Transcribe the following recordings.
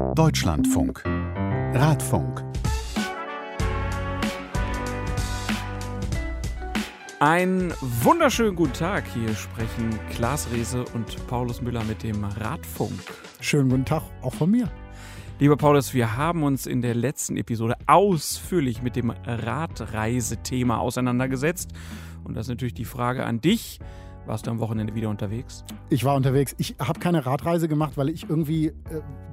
Deutschlandfunk. Radfunk. Einen wunderschönen guten Tag. Hier sprechen Klaas Rehse und Paulus Müller mit dem Radfunk. Schönen guten Tag auch von mir. Lieber Paulus, wir haben uns in der letzten Episode ausführlich mit dem Radreisethema auseinandergesetzt. Und das ist natürlich die Frage an dich. Warst du am Wochenende wieder unterwegs? Ich war unterwegs. Ich habe keine Radreise gemacht, weil ich irgendwie äh,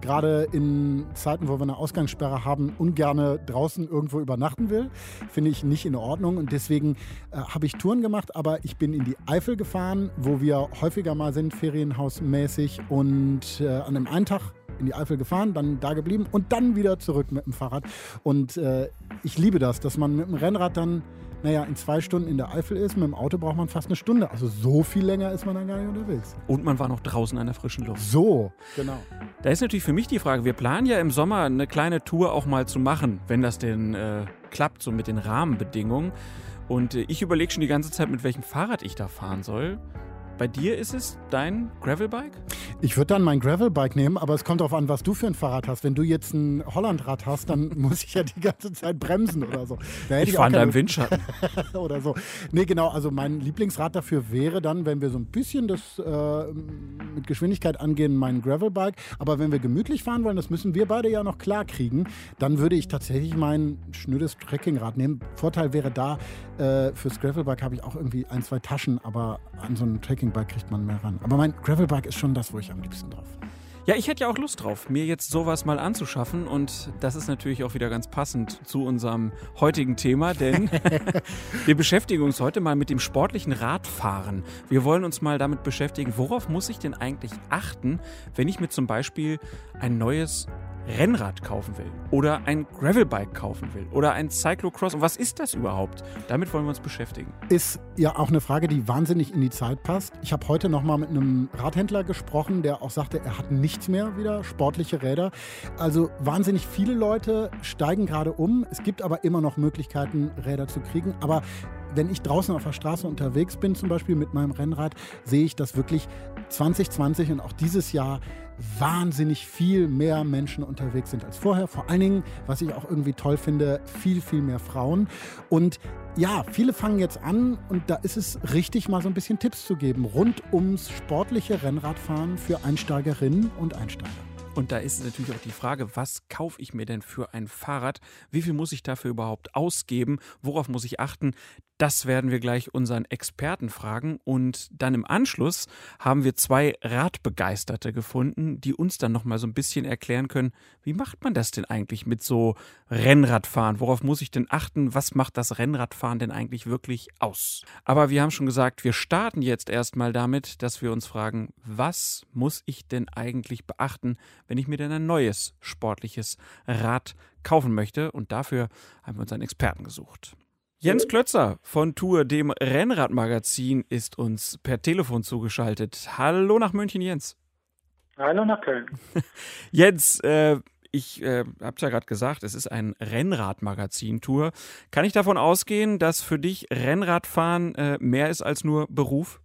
gerade in Zeiten, wo wir eine Ausgangssperre haben, ungern draußen irgendwo übernachten will. Finde ich nicht in Ordnung und deswegen äh, habe ich Touren gemacht, aber ich bin in die Eifel gefahren, wo wir häufiger mal sind, ferienhausmäßig und äh, an einem einen Tag in die Eifel gefahren, dann da geblieben und dann wieder zurück mit dem Fahrrad. Und äh, ich liebe das, dass man mit dem Rennrad dann naja, in zwei Stunden in der Eifel ist. Mit dem Auto braucht man fast eine Stunde. Also so viel länger ist man dann gar nicht unterwegs. Und man war noch draußen an der frischen Luft. So, genau. Da ist natürlich für mich die Frage, wir planen ja im Sommer eine kleine Tour auch mal zu machen, wenn das denn äh, klappt, so mit den Rahmenbedingungen. Und äh, ich überlege schon die ganze Zeit, mit welchem Fahrrad ich da fahren soll. Bei dir ist es dein Gravelbike? Ich würde dann mein Gravelbike nehmen, aber es kommt darauf an, was du für ein Fahrrad hast. Wenn du jetzt ein Hollandrad hast, dann muss ich ja die ganze Zeit bremsen oder so. ich, ich fahre da im Windschatten. oder so. Nee, genau. Also mein Lieblingsrad dafür wäre dann, wenn wir so ein bisschen das äh, mit Geschwindigkeit angehen, mein Gravelbike. Aber wenn wir gemütlich fahren wollen, das müssen wir beide ja noch klar kriegen, dann würde ich tatsächlich mein schnödes Trekkingrad nehmen. Vorteil wäre da, äh, fürs Gravelbike habe ich auch irgendwie ein, zwei Taschen, aber an so einem Trekking Trekkingbike kriegt man mehr ran. Aber mein Gravelbike ist schon das, wo ich am liebsten drauf ja, ich hätte ja auch Lust drauf, mir jetzt sowas mal anzuschaffen. Und das ist natürlich auch wieder ganz passend zu unserem heutigen Thema, denn wir beschäftigen uns heute mal mit dem sportlichen Radfahren. Wir wollen uns mal damit beschäftigen, worauf muss ich denn eigentlich achten, wenn ich mir zum Beispiel ein neues Rennrad kaufen will oder ein Gravelbike kaufen will oder ein Cyclocross. Und was ist das überhaupt? Damit wollen wir uns beschäftigen. Ist ja auch eine Frage, die wahnsinnig in die Zeit passt. Ich habe heute noch mal mit einem Radhändler gesprochen, der auch sagte, er hat nichts mehr wieder, sportliche Räder. Also wahnsinnig viele Leute steigen gerade um. Es gibt aber immer noch Möglichkeiten, Räder zu kriegen. Aber wenn ich draußen auf der Straße unterwegs bin, zum Beispiel mit meinem Rennrad, sehe ich, dass wirklich 2020 und auch dieses Jahr wahnsinnig viel mehr Menschen unterwegs sind als vorher. Vor allen Dingen, was ich auch irgendwie toll finde, viel, viel mehr Frauen. Und ja, viele fangen jetzt an und da ist es richtig, mal so ein bisschen Tipps zu geben rund ums sportliche Rennradfahren für Einsteigerinnen und Einsteiger. Und da ist natürlich auch die Frage, was kaufe ich mir denn für ein Fahrrad? Wie viel muss ich dafür überhaupt ausgeben? Worauf muss ich achten? Das werden wir gleich unseren Experten fragen. Und dann im Anschluss haben wir zwei Radbegeisterte gefunden, die uns dann nochmal so ein bisschen erklären können, wie macht man das denn eigentlich mit so Rennradfahren? Worauf muss ich denn achten? Was macht das Rennradfahren denn eigentlich wirklich aus? Aber wir haben schon gesagt, wir starten jetzt erstmal damit, dass wir uns fragen, was muss ich denn eigentlich beachten, wenn ich mir denn ein neues sportliches Rad kaufen möchte? Und dafür haben wir uns einen Experten gesucht. Jens Klötzer von Tour, dem Rennradmagazin, ist uns per Telefon zugeschaltet. Hallo nach München, Jens. Hallo nach Köln. Jens, äh, ich äh, habe es ja gerade gesagt, es ist ein Rennradmagazin-Tour. Kann ich davon ausgehen, dass für dich Rennradfahren äh, mehr ist als nur Beruf?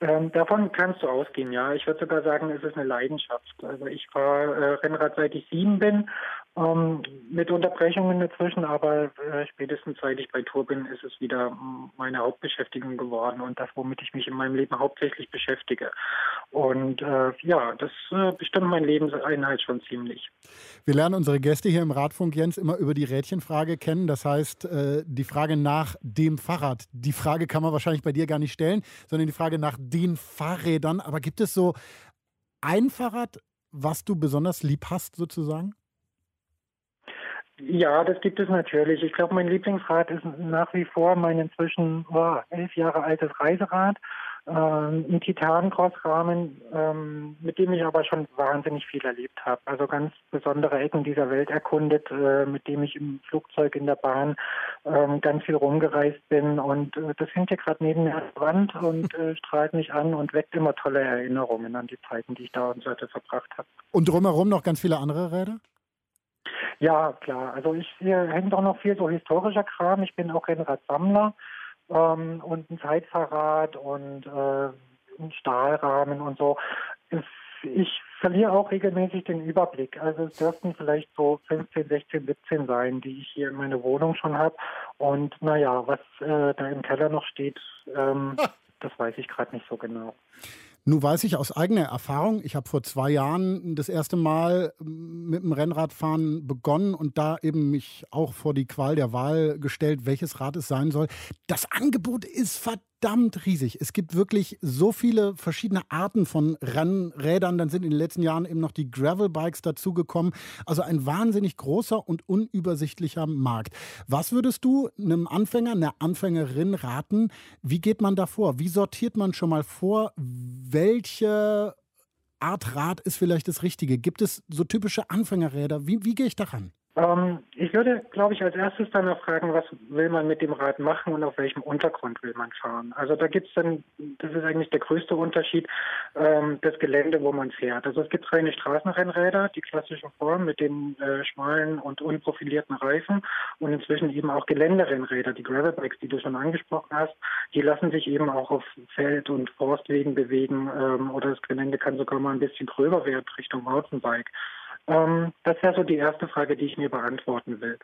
Ähm, davon kannst du ausgehen, ja. Ich würde sogar sagen, es ist eine Leidenschaft. Also ich fahre äh, Rennrad seit ich sieben bin ähm, mit Unterbrechungen dazwischen, aber äh, spätestens seit ich bei Tour bin, ist es wieder meine Hauptbeschäftigung geworden und das, womit ich mich in meinem Leben hauptsächlich beschäftige. Und äh, ja, das äh, bestimmt mein Lebenseinhalt schon ziemlich. Wir lernen unsere Gäste hier im Radfunk, Jens, immer über die Rädchenfrage kennen. Das heißt, äh, die Frage nach dem Fahrrad. Die Frage kann man wahrscheinlich bei dir gar nicht stellen, sondern die Frage nach den Fahrrädern. Aber gibt es so ein Fahrrad, was du besonders lieb hast, sozusagen? Ja, das gibt es natürlich. Ich glaube, mein Lieblingsrad ist nach wie vor mein inzwischen oh, elf Jahre altes Reiserad. Ähm, ein Titan-Cross-Rahmen, ähm, mit dem ich aber schon wahnsinnig viel erlebt habe. Also ganz besondere Ecken dieser Welt erkundet, äh, mit dem ich im Flugzeug, in der Bahn ähm, ganz viel rumgereist bin. Und äh, das hängt hier gerade neben der Wand und äh, strahlt mich an und weckt immer tolle Erinnerungen an die Zeiten, die ich da und Seite verbracht habe. Und drumherum noch ganz viele andere Räder? Ja, klar. Also ich hier hängt auch noch viel so historischer Kram. Ich bin auch Rennradsammler ähm, und ein Zeitfahrrad und äh, ein Stahlrahmen und so. Ich verliere auch regelmäßig den Überblick. Also es dürften vielleicht so 15, 16, 17 sein, die ich hier in meiner Wohnung schon habe. Und naja, was äh, da im Keller noch steht, ähm, das weiß ich gerade nicht so genau. Nun weiß ich aus eigener Erfahrung, ich habe vor zwei Jahren das erste Mal mit dem Rennradfahren begonnen und da eben mich auch vor die Qual der Wahl gestellt, welches Rad es sein soll. Das Angebot ist verdammt verdammt riesig. Es gibt wirklich so viele verschiedene Arten von Rennrädern. Dann sind in den letzten Jahren eben noch die Gravel-Bikes dazugekommen. Also ein wahnsinnig großer und unübersichtlicher Markt. Was würdest du einem Anfänger, einer Anfängerin raten? Wie geht man da vor? Wie sortiert man schon mal vor, welche Art Rad ist vielleicht das Richtige? Gibt es so typische Anfängerräder? Wie, wie gehe ich daran? Ähm, ich würde, glaube ich, als erstes dann noch fragen, was will man mit dem Rad machen und auf welchem Untergrund will man fahren. Also da gibt es dann, das ist eigentlich der größte Unterschied, ähm, das Gelände, wo man fährt. Also es gibt reine Straßenrennräder, die klassische Form mit den äh, schmalen und unprofilierten Reifen und inzwischen eben auch Geländerennräder, die Gravelbikes, die du schon angesprochen hast, die lassen sich eben auch auf Feld- und Forstwegen bewegen ähm, oder das Gelände kann sogar mal ein bisschen gröber werden Richtung Mountainbike. Ähm, das wäre so die erste Frage, die ich mir beantworten will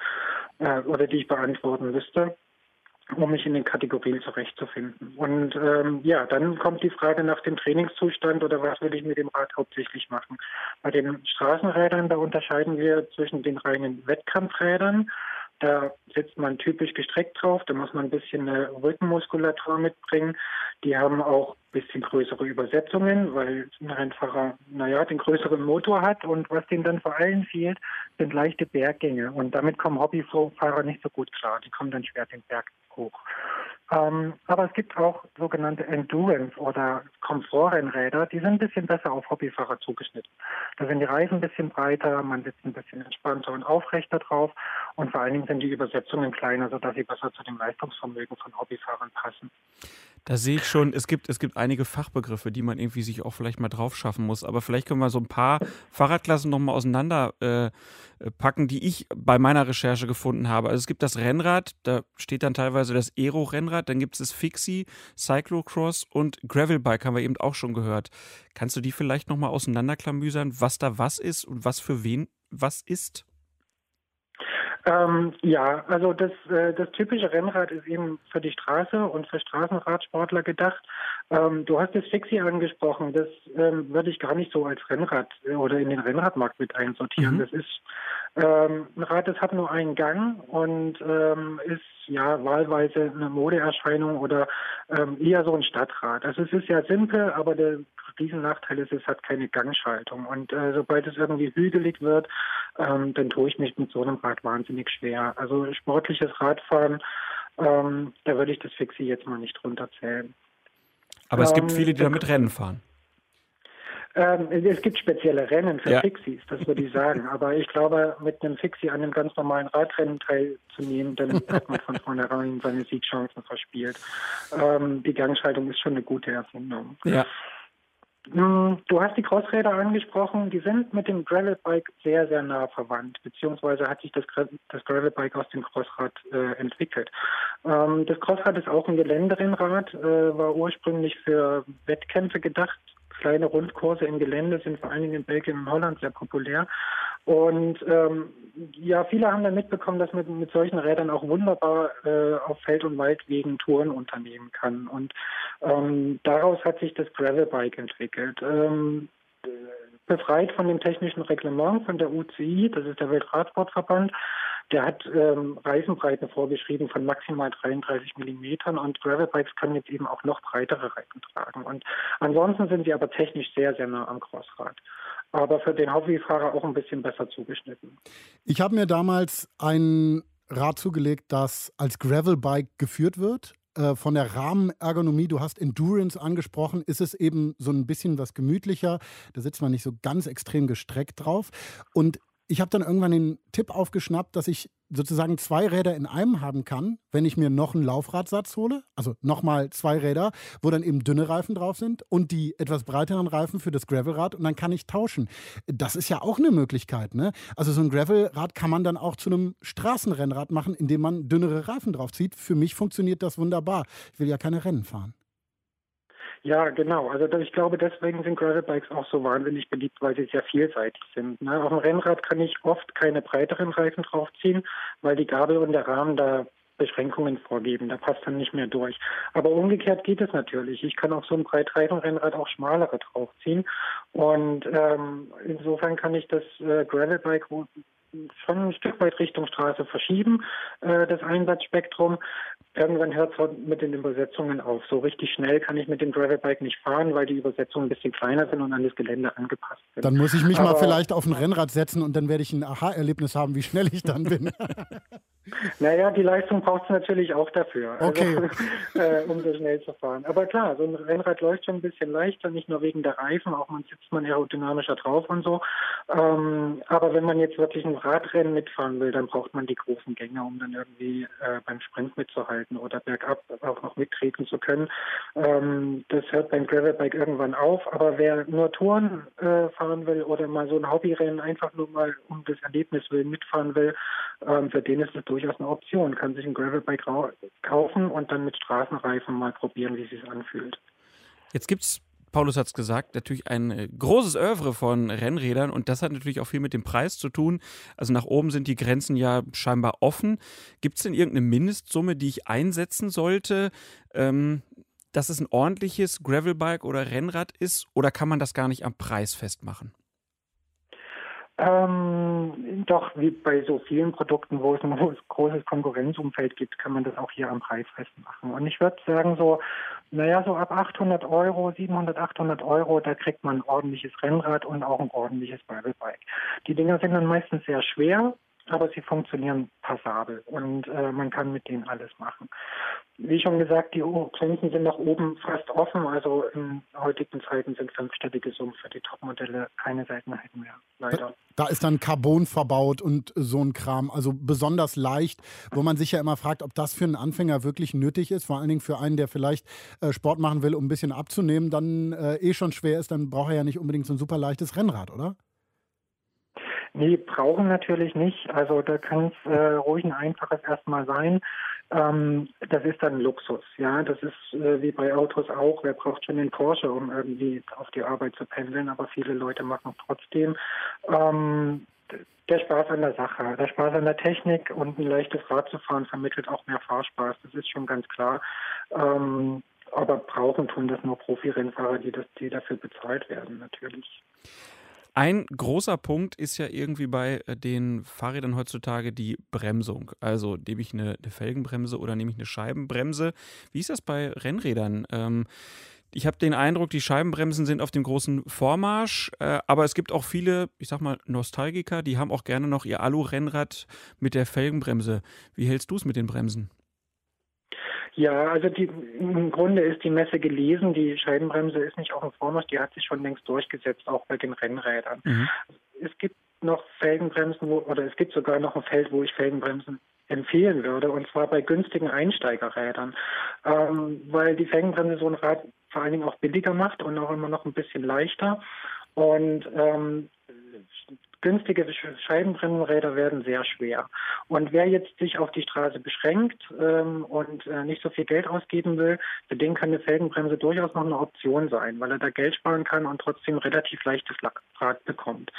äh, oder die ich beantworten müsste um mich in den Kategorien zurechtzufinden. Und ähm, ja, dann kommt die Frage nach dem Trainingszustand oder was will ich mit dem Rad hauptsächlich machen. Bei den Straßenrädern, da unterscheiden wir zwischen den reinen Wettkampfrädern, da sitzt man typisch gestreckt drauf, da muss man ein bisschen eine Rückenmuskulatur mitbringen. Die haben auch ein bisschen größere Übersetzungen, weil ein Rennfahrer, naja, den größeren Motor hat und was denen dann vor allem fehlt, sind leichte Berggänge und damit kommen Hobbyfahrer nicht so gut klar. Die kommen dann schwer den Berg hoch. Ähm, aber es gibt auch sogenannte Endurance- oder Komfortrennräder, die sind ein bisschen besser auf Hobbyfahrer zugeschnitten. Da sind die Reifen ein bisschen breiter, man sitzt ein bisschen entspannter und aufrechter drauf und vor allen Dingen sind die Übersetzungen kleiner, sodass sie besser zu dem Leistungsvermögen von Hobbyfahrern passen. Da sehe ich schon, es gibt, es gibt einige Fachbegriffe, die man irgendwie sich auch vielleicht mal drauf schaffen muss. Aber vielleicht können wir so ein paar Fahrradklassen nochmal auseinander äh, packen, die ich bei meiner Recherche gefunden habe. Also es gibt das Rennrad, da steht dann teilweise das Aero-Rennrad, dann gibt es das Fixie, Cyclocross und Gravelbike, haben wir eben auch schon gehört. Kannst du die vielleicht nochmal auseinanderklamüsern, was da was ist und was für wen was ist? Ähm, ja, also das, äh, das typische Rennrad ist eben für die Straße und für Straßenradsportler gedacht. Ähm, du hast das Fixie angesprochen. Das ähm, würde ich gar nicht so als Rennrad äh, oder in den Rennradmarkt mit einsortieren. Mhm. Das ist ähm, ein Rad, das hat nur einen Gang und ähm, ist ja wahlweise eine Modeerscheinung oder ähm, eher so ein Stadtrad. Also es ist ja simpel, aber der Riesennachteil ist, es hat keine Gangschaltung. Und äh, sobald es irgendwie hügelig wird, ähm, dann tue ich mich mit so einem Rad wahnsinnig schwer. Also sportliches Radfahren, ähm, da würde ich das Fixie jetzt mal nicht runterzählen. Aber es gibt ähm, viele, die damit Rennen fahren. Ähm, es gibt spezielle Rennen für ja. Fixies, das würde ich sagen. Aber ich glaube, mit einem Fixie an einem ganz normalen Radrennen teilzunehmen, dann hat man von vornherein seine Siegchancen verspielt. Ähm, die Gangschaltung ist schon eine gute Erfindung. Ja. Hm, du hast die Crossräder angesprochen, die sind mit dem Gravelbike sehr, sehr nah verwandt, beziehungsweise hat sich das, das Gravelbike aus dem Crossrad äh, entwickelt. Ähm, das Crossrad ist auch ein Geländerinrad, äh, war ursprünglich für Wettkämpfe gedacht. Kleine Rundkurse im Gelände sind vor allen Dingen in Belgien und Holland sehr populär. Und ähm, ja, viele haben dann mitbekommen, dass man mit solchen Rädern auch wunderbar äh, auf Feld- und Waldwegen Touren unternehmen kann. Und ähm, daraus hat sich das Gravelbike entwickelt. Ähm, befreit von dem technischen Reglement von der UCI, das ist der Weltradsportverband. Der hat ähm, Reifenbreiten vorgeschrieben von maximal 33 Millimetern und Gravelbikes können jetzt eben auch noch breitere Reifen tragen. Und ansonsten sind sie aber technisch sehr, sehr nah am Crossrad aber für den Hobbyfahrer auch ein bisschen besser zugeschnitten. Ich habe mir damals ein Rad zugelegt, das als Gravelbike geführt wird. Äh, von der Rahmenergonomie, du hast Endurance angesprochen, ist es eben so ein bisschen was gemütlicher. Da sitzt man nicht so ganz extrem gestreckt drauf. Und ich habe dann irgendwann den Tipp aufgeschnappt, dass ich sozusagen zwei Räder in einem haben kann, wenn ich mir noch einen Laufradsatz hole, also nochmal zwei Räder, wo dann eben dünne Reifen drauf sind und die etwas breiteren Reifen für das Gravelrad und dann kann ich tauschen. Das ist ja auch eine Möglichkeit. Ne? Also so ein Gravelrad kann man dann auch zu einem Straßenrennrad machen, indem man dünnere Reifen drauf zieht. Für mich funktioniert das wunderbar. Ich will ja keine Rennen fahren. Ja, genau. Also ich glaube, deswegen sind Gravelbikes auch so wahnsinnig beliebt, weil sie sehr vielseitig sind. Ne? Auf dem Rennrad kann ich oft keine breiteren Reifen draufziehen, weil die Gabel und der Rahmen da Beschränkungen vorgeben. Da passt dann nicht mehr durch. Aber umgekehrt geht es natürlich. Ich kann auf so einem Breitreifenrennrad auch schmalere draufziehen. Und ähm, insofern kann ich das äh, Gravelbike schon ein Stück weit Richtung Straße verschieben, äh, das Einsatzspektrum. Irgendwann hört es mit den Übersetzungen auf. So richtig schnell kann ich mit dem Gravelbike nicht fahren, weil die Übersetzungen ein bisschen kleiner sind und an das Gelände angepasst sind. Dann muss ich mich Aber mal vielleicht auf ein Rennrad setzen und dann werde ich ein Aha-Erlebnis haben, wie schnell ich dann bin. naja, die Leistung braucht es natürlich auch dafür, also, okay. Also, äh, um so schnell zu fahren. Aber klar, so ein Rennrad läuft schon ein bisschen leichter, nicht nur wegen der Reifen, auch man sitzt man aerodynamischer drauf und so. Ähm, aber wenn man jetzt wirklich ein Radrennen mitfahren will, dann braucht man die großen Gänge, um dann irgendwie äh, beim Sprint mitzuhalten oder bergab auch noch mittreten zu können. Ähm, das hört beim Gravelbike irgendwann auf. Aber wer nur Touren äh, fahren will oder mal so ein Hobbyrennen einfach nur mal um das Erlebnis willen mitfahren will, ähm, für den ist das durchaus eine Option. Kann sich ein Gravelbike kaufen und dann mit Straßenreifen mal probieren, wie es sich anfühlt. Jetzt gibt es Paulus hat es gesagt, natürlich ein äh, großes Övre von Rennrädern und das hat natürlich auch viel mit dem Preis zu tun. Also nach oben sind die Grenzen ja scheinbar offen. Gibt es denn irgendeine Mindestsumme, die ich einsetzen sollte, ähm, dass es ein ordentliches Gravelbike oder Rennrad ist oder kann man das gar nicht am Preis festmachen? Ähm, doch, wie bei so vielen Produkten, wo es ein großes Konkurrenzumfeld gibt, kann man das auch hier am Preis festmachen. Und ich würde sagen, so, naja, so ab 800 Euro, 700, 800 Euro, da kriegt man ein ordentliches Rennrad und auch ein ordentliches Gravelbike. Die Dinger sind dann meistens sehr schwer, aber sie funktionieren passabel und äh, man kann mit denen alles machen. Wie schon gesagt, die Grenzen sind nach oben fast offen. Also in heutigen Zeiten sind fünfstellige Summen für die Topmodelle keine Seltenheit mehr, leider. Da ist dann Carbon verbaut und so ein Kram, also besonders leicht, wo man sich ja immer fragt, ob das für einen Anfänger wirklich nötig ist. Vor allen Dingen für einen, der vielleicht äh, Sport machen will, um ein bisschen abzunehmen, dann äh, eh schon schwer ist, dann braucht er ja nicht unbedingt so ein super leichtes Rennrad, oder? Nee, brauchen natürlich nicht. Also da kann es äh, ruhig ein einfaches erstmal sein. Ähm, das ist dann Luxus, ja. Das ist äh, wie bei Autos auch. Wer braucht schon den Porsche, um irgendwie auf die Arbeit zu pendeln? Aber viele Leute machen trotzdem. Ähm, der Spaß an der Sache, der Spaß an der Technik und ein leichtes Rad zu fahren vermittelt auch mehr Fahrspaß. Das ist schon ganz klar. Ähm, aber brauchen tun das nur Profi-Rennfahrer, die, die dafür bezahlt werden, natürlich. Ein großer Punkt ist ja irgendwie bei äh, den Fahrrädern heutzutage die Bremsung. Also nehme ich eine, eine Felgenbremse oder nehme ich eine Scheibenbremse. Wie ist das bei Rennrädern? Ähm, ich habe den Eindruck, die Scheibenbremsen sind auf dem großen Vormarsch, äh, aber es gibt auch viele, ich sag mal, Nostalgiker, die haben auch gerne noch ihr Alu-Rennrad mit der Felgenbremse. Wie hältst du es mit den Bremsen? Ja, also die, im Grunde ist die Messe gelesen. Die Scheibenbremse ist nicht auf dem Vormarsch, die hat sich schon längst durchgesetzt, auch bei den Rennrädern. Mhm. Es gibt noch Felgenbremsen, wo, oder es gibt sogar noch ein Feld, wo ich Felgenbremsen empfehlen würde, und zwar bei günstigen Einsteigerrädern, ähm, weil die Felgenbremse so ein Rad vor allen Dingen auch billiger macht und auch immer noch ein bisschen leichter. Und ähm, günstige Scheibenbremsenräder werden sehr schwer. Und wer jetzt sich auf die Straße beschränkt ähm, und äh, nicht so viel Geld ausgeben will, für den kann eine Felgenbremse durchaus noch eine Option sein, weil er da Geld sparen kann und trotzdem relativ leichtes Rad bekommt.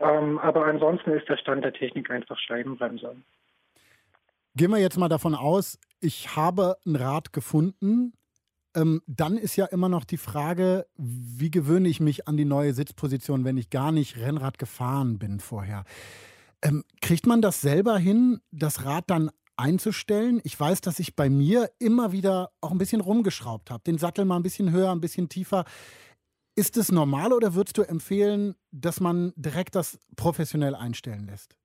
Ähm, aber ansonsten ist der Stand der Technik einfach Scheibenbremse. Gehen wir jetzt mal davon aus, ich habe ein Rad gefunden, ähm, dann ist ja immer noch die Frage, wie gewöhne ich mich an die neue Sitzposition, wenn ich gar nicht Rennrad gefahren bin vorher. Ähm, kriegt man das selber hin, das Rad dann einzustellen? Ich weiß, dass ich bei mir immer wieder auch ein bisschen rumgeschraubt habe, den Sattel mal ein bisschen höher, ein bisschen tiefer. Ist es normal oder würdest du empfehlen, dass man direkt das professionell einstellen lässt?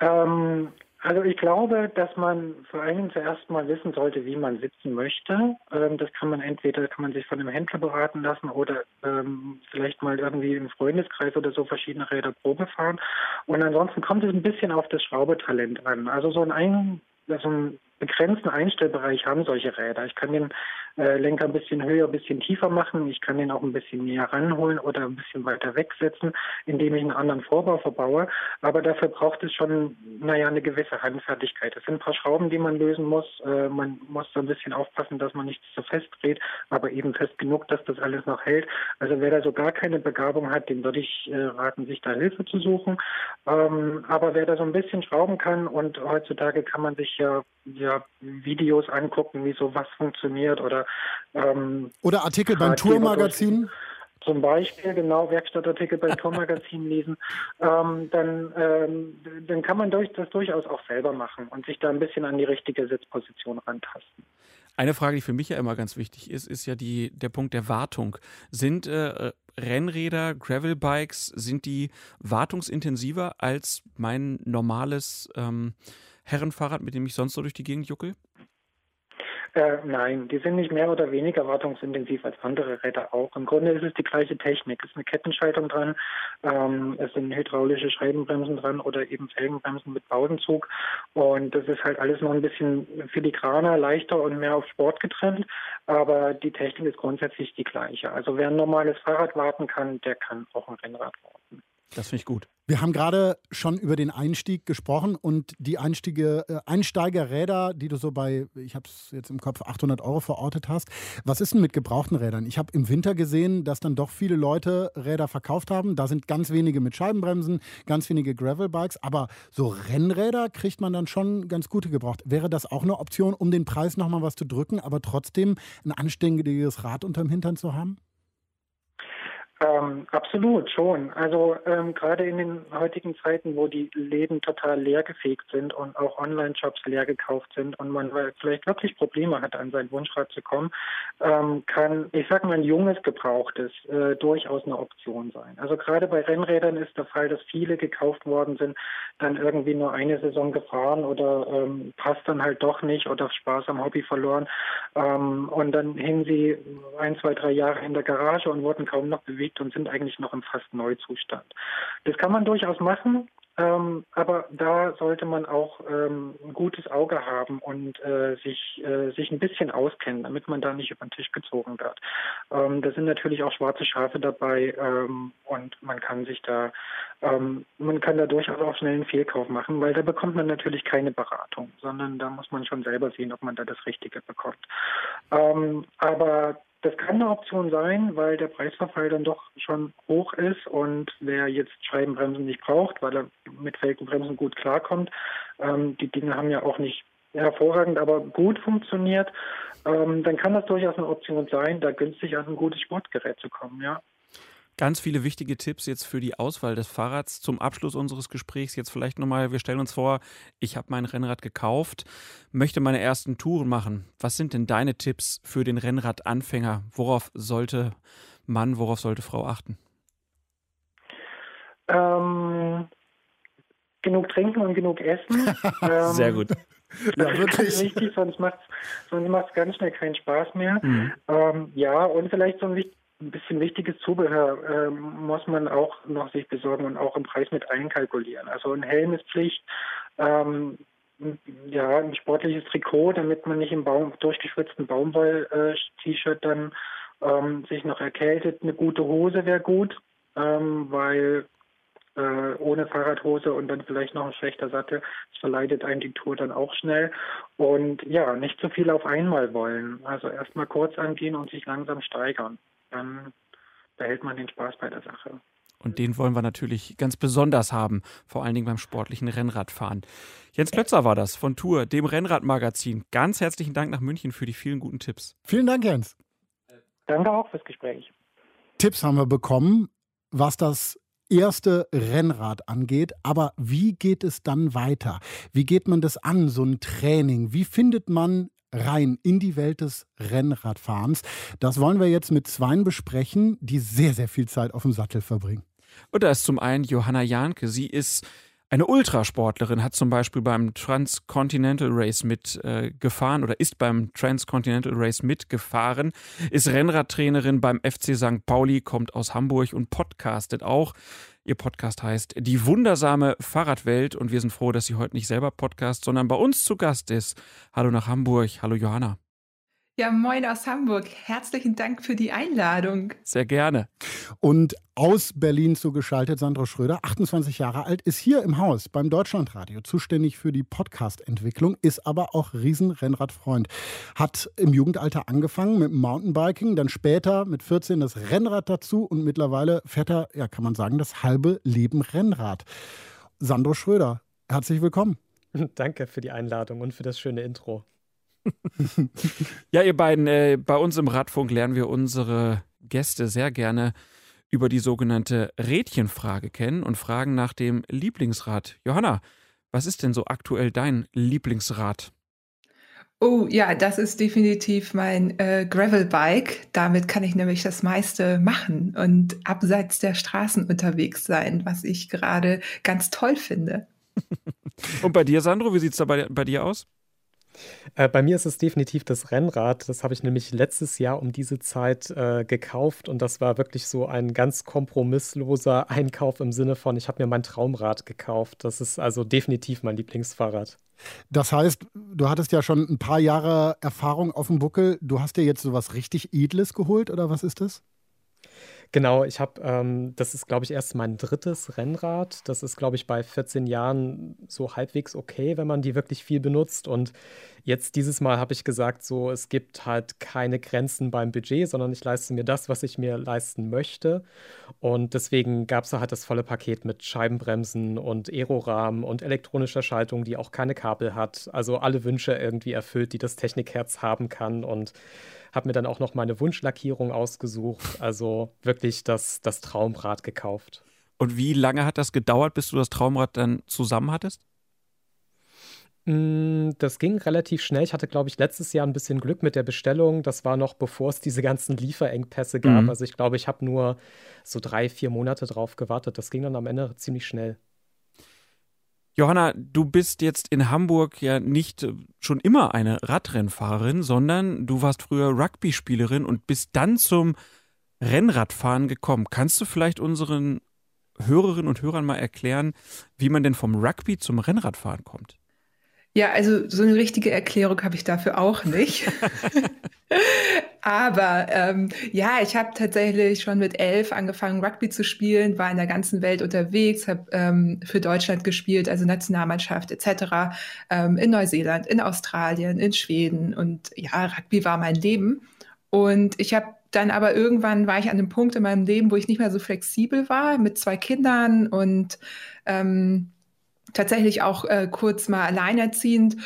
Ähm, also ich glaube, dass man vor allem zuerst mal wissen sollte, wie man sitzen möchte. Ähm, das kann man entweder kann man sich von einem Händler beraten lassen oder ähm, vielleicht mal irgendwie im Freundeskreis oder so verschiedene Räder Probe fahren. Und ansonsten kommt es ein bisschen auf das Schraubetalent an. Also so ein, ein so ein begrenzten Einstellbereich haben solche Räder. Ich kann den äh, Lenker ein bisschen höher, ein bisschen tiefer machen. Ich kann den auch ein bisschen näher ranholen oder ein bisschen weiter wegsetzen, indem ich einen anderen Vorbau verbaue. Aber dafür braucht es schon, naja, eine gewisse Handfertigkeit. Es sind ein paar Schrauben, die man lösen muss. Äh, man muss so ein bisschen aufpassen, dass man nichts zu fest dreht, aber eben fest genug, dass das alles noch hält. Also wer da so gar keine Begabung hat, dem würde ich äh, raten, sich da Hilfe zu suchen. Ähm, aber wer da so ein bisschen schrauben kann und heutzutage kann man sich ja, ja Videos angucken, wie sowas funktioniert oder ähm, Oder Artikel beim Tourmagazin? Zum Beispiel, genau, Werkstattartikel beim Tourmagazin lesen, ähm, dann, ähm, dann kann man durch, das durchaus auch selber machen und sich da ein bisschen an die richtige Sitzposition rantasten. Eine Frage, die für mich ja immer ganz wichtig ist, ist ja die, der Punkt der Wartung. Sind äh, Rennräder, Gravelbikes, sind die wartungsintensiver als mein normales ähm, Herrenfahrrad, mit dem ich sonst so durch die Gegend juckel? Äh, nein, die sind nicht mehr oder weniger wartungsintensiv als andere Räder auch. Im Grunde ist es die gleiche Technik. Es ist eine Kettenschaltung dran, ähm, es sind hydraulische Scheibenbremsen dran oder eben Felgenbremsen mit Pausenzug. Und das ist halt alles noch ein bisschen filigraner, leichter und mehr auf Sport getrennt. Aber die Technik ist grundsätzlich die gleiche. Also wer ein normales Fahrrad warten kann, der kann auch ein Rennrad warten. Das finde ich gut. Wir haben gerade schon über den Einstieg gesprochen und die Einstiege, äh, Einsteigerräder, die du so bei, ich habe es jetzt im Kopf, 800 Euro verortet hast. Was ist denn mit gebrauchten Rädern? Ich habe im Winter gesehen, dass dann doch viele Leute Räder verkauft haben. Da sind ganz wenige mit Scheibenbremsen, ganz wenige Gravelbikes, aber so Rennräder kriegt man dann schon ganz gute gebraucht. Wäre das auch eine Option, um den Preis nochmal was zu drücken, aber trotzdem ein anständiges Rad unterm Hintern zu haben? Ähm, absolut schon. Also ähm, gerade in den heutigen Zeiten, wo die Läden total leergefegt sind und auch Online-Shops leer gekauft sind und man vielleicht wirklich Probleme hat, an sein Wunschrad zu kommen, ähm, kann, ich sag mal, ein junges Gebrauchtes äh, durchaus eine Option sein. Also gerade bei Rennrädern ist der Fall, dass viele gekauft worden sind, dann irgendwie nur eine Saison gefahren oder ähm, passt dann halt doch nicht oder Spaß am Hobby verloren ähm, und dann hingen sie ein, zwei, drei Jahre in der Garage und wurden kaum noch bewegt liegt und sind eigentlich noch im fast Neuzustand. Das kann man durchaus machen, ähm, aber da sollte man auch ähm, ein gutes Auge haben und äh, sich, äh, sich ein bisschen auskennen, damit man da nicht über den Tisch gezogen wird. Ähm, da sind natürlich auch schwarze Schafe dabei ähm, und man kann sich da, ähm, man kann da durchaus auch schnell einen Fehlkauf machen, weil da bekommt man natürlich keine Beratung, sondern da muss man schon selber sehen, ob man da das Richtige bekommt. Ähm, aber das kann eine Option sein, weil der Preisverfall dann doch schon hoch ist und wer jetzt Scheibenbremsen nicht braucht, weil er mit Felgenbremsen gut klarkommt, ähm, die Dinge haben ja auch nicht hervorragend, aber gut funktioniert, ähm, dann kann das durchaus eine Option sein, da günstig an ein gutes Sportgerät zu kommen, ja. Ganz viele wichtige Tipps jetzt für die Auswahl des Fahrrads. Zum Abschluss unseres Gesprächs jetzt vielleicht nochmal, wir stellen uns vor, ich habe mein Rennrad gekauft, möchte meine ersten Touren machen. Was sind denn deine Tipps für den Rennradanfänger? Worauf sollte Mann, worauf sollte Frau achten? Ähm, genug trinken und genug essen. ähm, Sehr gut. Ja, wirklich. Richtig, sonst macht es sonst ganz schnell keinen Spaß mehr. Mhm. Ähm, ja, und vielleicht so ein wichtiges ein bisschen wichtiges Zubehör äh, muss man auch noch sich besorgen und auch im Preis mit einkalkulieren. Also ein Helm ist Pflicht, ähm, ja, ein sportliches Trikot, damit man nicht im Baum, durchgeschwitzten Baumwoll-T-Shirt äh, dann ähm, sich noch erkältet. Eine gute Hose wäre gut, ähm, weil äh, ohne Fahrradhose und dann vielleicht noch ein schlechter Sattel, das verleitet einen die Tour dann auch schnell. Und ja, nicht zu viel auf einmal wollen. Also erstmal kurz angehen und sich langsam steigern dann behält man den Spaß bei der Sache. Und den wollen wir natürlich ganz besonders haben, vor allen Dingen beim sportlichen Rennradfahren. Jens Klötzer war das von Tour, dem Rennradmagazin. Ganz herzlichen Dank nach München für die vielen guten Tipps. Vielen Dank, Jens. Danke auch fürs Gespräch. Tipps haben wir bekommen, was das erste Rennrad angeht. Aber wie geht es dann weiter? Wie geht man das an, so ein Training? Wie findet man rein in die Welt des Rennradfahrens. Das wollen wir jetzt mit Zweien besprechen, die sehr, sehr viel Zeit auf dem Sattel verbringen. Und da ist zum einen Johanna Jahnke. Sie ist Eine Ultrasportlerin hat zum Beispiel beim Transcontinental Race mitgefahren äh, oder ist beim Transcontinental Race mitgefahren, ist Rennradtrainerin beim FC St. Pauli, kommt aus Hamburg und podcastet auch. Ihr Podcast heißt Die wundersame Fahrradwelt und wir sind froh, dass sie heute nicht selber podcast, sondern bei uns zu Gast ist. Hallo nach Hamburg. Hallo Johanna. Ja, moin aus Hamburg. Herzlichen Dank für die Einladung. Sehr gerne. Und aus Berlin zugeschaltet, Sandro Schröder, 28 Jahre alt, ist hier im Haus beim Deutschlandradio zuständig für die Podcast-Entwicklung, ist aber auch Riesenrennradfreund. Hat im Jugendalter angefangen mit Mountainbiking, dann später mit 14 das Rennrad dazu und mittlerweile fährt er, ja, kann man sagen, das halbe Leben Rennrad. Sandro Schröder, herzlich willkommen. Danke für die Einladung und für das schöne Intro. ja, ihr beiden, äh, bei uns im Radfunk lernen wir unsere Gäste sehr gerne über die sogenannte Rädchenfrage kennen und fragen nach dem Lieblingsrad. Johanna, was ist denn so aktuell dein Lieblingsrad? Oh ja, das ist definitiv mein äh, Gravelbike. Damit kann ich nämlich das meiste machen und abseits der Straßen unterwegs sein, was ich gerade ganz toll finde. und bei dir, Sandro, wie sieht es da bei, bei dir aus? Äh, bei mir ist es definitiv das Rennrad. Das habe ich nämlich letztes Jahr um diese Zeit äh, gekauft und das war wirklich so ein ganz kompromissloser Einkauf im Sinne von, ich habe mir mein Traumrad gekauft. Das ist also definitiv mein Lieblingsfahrrad. Das heißt, du hattest ja schon ein paar Jahre Erfahrung auf dem Buckel. Du hast dir jetzt so was richtig Edles geholt oder was ist das? Genau, ich habe, ähm, das ist, glaube ich, erst mein drittes Rennrad. Das ist, glaube ich, bei 14 Jahren so halbwegs okay, wenn man die wirklich viel benutzt. Und jetzt dieses Mal habe ich gesagt, so, es gibt halt keine Grenzen beim Budget, sondern ich leiste mir das, was ich mir leisten möchte. Und deswegen gab es halt das volle Paket mit Scheibenbremsen und Aerorahmen und elektronischer Schaltung, die auch keine Kabel hat. Also alle Wünsche irgendwie erfüllt, die das Technikherz haben kann. Und habe mir dann auch noch meine Wunschlackierung ausgesucht. Also wirklich das, das Traumrad gekauft. Und wie lange hat das gedauert, bis du das Traumrad dann zusammen hattest? Mm, das ging relativ schnell. Ich hatte, glaube ich, letztes Jahr ein bisschen Glück mit der Bestellung. Das war noch bevor es diese ganzen Lieferengpässe gab. Mhm. Also ich glaube, ich habe nur so drei, vier Monate drauf gewartet. Das ging dann am Ende ziemlich schnell. Johanna, du bist jetzt in Hamburg ja nicht äh, schon immer eine Radrennfahrerin, sondern du warst früher Rugby-Spielerin und bist dann zum Rennradfahren gekommen. Kannst du vielleicht unseren Hörerinnen und Hörern mal erklären, wie man denn vom Rugby zum Rennradfahren kommt? Ja, also so eine richtige Erklärung habe ich dafür auch nicht. Aber ähm, ja, ich habe tatsächlich schon mit elf angefangen, Rugby zu spielen, war in der ganzen Welt unterwegs, habe ähm, für Deutschland gespielt, also Nationalmannschaft etc., ähm, in Neuseeland, in Australien, in Schweden. Und ja, Rugby war mein Leben. Und ich habe dann aber irgendwann war ich an einem Punkt in meinem Leben, wo ich nicht mehr so flexibel war mit zwei Kindern und ähm, tatsächlich auch äh, kurz mal alleinerziehend.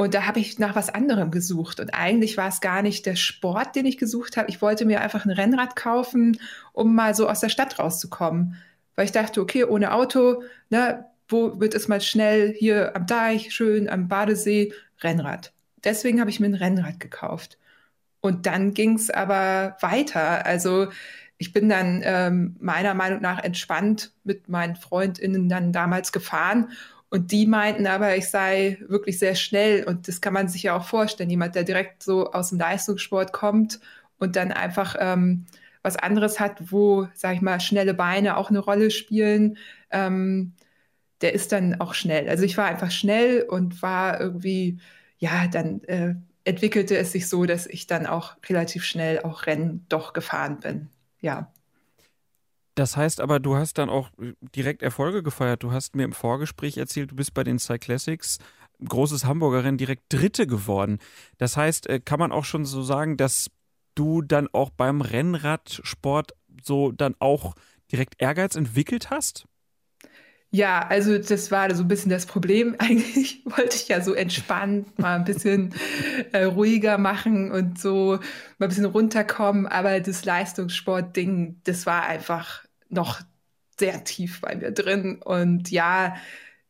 Und da habe ich nach was anderem gesucht. Und eigentlich war es gar nicht der Sport, den ich gesucht habe. Ich wollte mir einfach ein Rennrad kaufen, um mal so aus der Stadt rauszukommen. Weil ich dachte, okay, ohne Auto, ne, wo wird es mal schnell hier am Deich, schön am Badesee, Rennrad. Deswegen habe ich mir ein Rennrad gekauft. Und dann ging es aber weiter. Also ich bin dann ähm, meiner Meinung nach entspannt mit meinen Freundinnen dann damals gefahren und die meinten aber, ich sei wirklich sehr schnell. Und das kann man sich ja auch vorstellen. Jemand, der direkt so aus dem Leistungssport kommt und dann einfach ähm, was anderes hat, wo, sag ich mal, schnelle Beine auch eine Rolle spielen, ähm, der ist dann auch schnell. Also ich war einfach schnell und war irgendwie, ja, dann äh, entwickelte es sich so, dass ich dann auch relativ schnell auch Rennen doch gefahren bin. Ja. Das heißt aber, du hast dann auch äh, direkt Erfolge gefeiert. Du hast mir im Vorgespräch erzählt, du bist bei den Cyclassics, großes Hamburgerin, direkt Dritte geworden. Das heißt, äh, kann man auch schon so sagen, dass du dann auch beim Rennradsport so dann auch direkt Ehrgeiz entwickelt hast? Ja, also das war so ein bisschen das Problem. Eigentlich wollte ich ja so entspannt mal ein bisschen äh, ruhiger machen und so mal ein bisschen runterkommen. Aber das Leistungssport-Ding, das war einfach noch sehr tief bei mir drin. Und ja,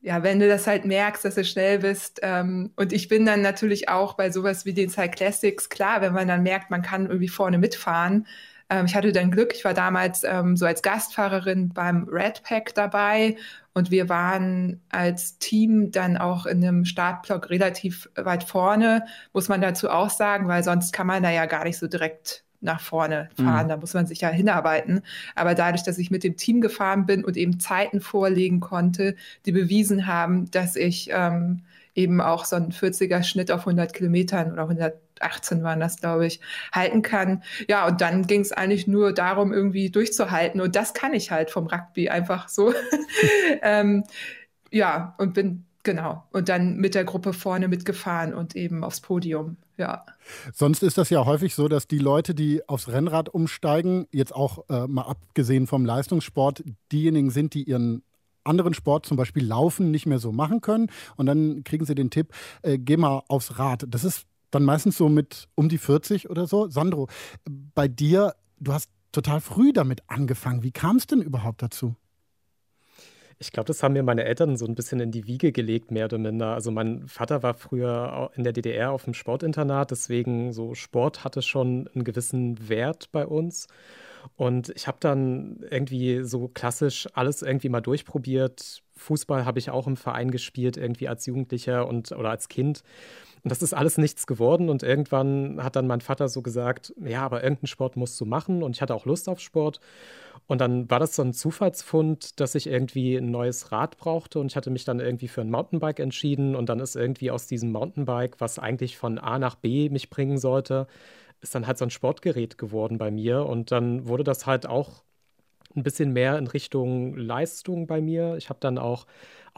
ja, wenn du das halt merkst, dass du schnell bist. Ähm, und ich bin dann natürlich auch bei sowas wie den Cyclassics, klar, wenn man dann merkt, man kann irgendwie vorne mitfahren, Ähm, ich hatte dann Glück, ich war damals ähm, so als Gastfahrerin beim Red Pack dabei und wir waren als Team dann auch in einem Startblock relativ weit vorne, muss man dazu auch sagen, weil sonst kann man da ja gar nicht so direkt nach vorne fahren. Mhm. Da muss man sich ja hinarbeiten. Aber dadurch, dass ich mit dem Team gefahren bin und eben Zeiten vorlegen konnte, die bewiesen haben, dass ich ähm, eben auch so einen 40er Schnitt auf 100 Kilometern oder 118 waren das, glaube ich, halten kann. Ja, und dann ging es eigentlich nur darum, irgendwie durchzuhalten. Und das kann ich halt vom Rugby einfach so. ähm, ja, und bin genau. Und dann mit der Gruppe vorne mitgefahren und eben aufs Podium. Ja. Sonst ist das ja häufig so, dass die Leute, die aufs Rennrad umsteigen, jetzt auch äh, mal abgesehen vom Leistungssport, diejenigen sind, die ihren anderen Sport, zum Beispiel Laufen, nicht mehr so machen können. Und dann kriegen sie den Tipp, äh, geh mal aufs Rad. Das ist dann meistens so mit um die 40 oder so. Sandro, bei dir, du hast total früh damit angefangen. Wie kam es denn überhaupt dazu? Ich glaube, das haben mir meine Eltern so ein bisschen in die Wiege gelegt, mehr oder minder. Also mein Vater war früher in der DDR auf dem Sportinternat, deswegen so Sport hatte schon einen gewissen Wert bei uns. Und ich habe dann irgendwie so klassisch alles irgendwie mal durchprobiert. Fußball habe ich auch im Verein gespielt, irgendwie als Jugendlicher und oder als Kind. Und das ist alles nichts geworden. Und irgendwann hat dann mein Vater so gesagt, ja, aber irgendeinen Sport musst du machen. Und ich hatte auch Lust auf Sport. Und dann war das so ein Zufallsfund, dass ich irgendwie ein neues Rad brauchte. Und ich hatte mich dann irgendwie für ein Mountainbike entschieden. Und dann ist irgendwie aus diesem Mountainbike, was eigentlich von A nach B mich bringen sollte, ist dann halt so ein Sportgerät geworden bei mir. Und dann wurde das halt auch ein bisschen mehr in Richtung Leistung bei mir. Ich habe dann auch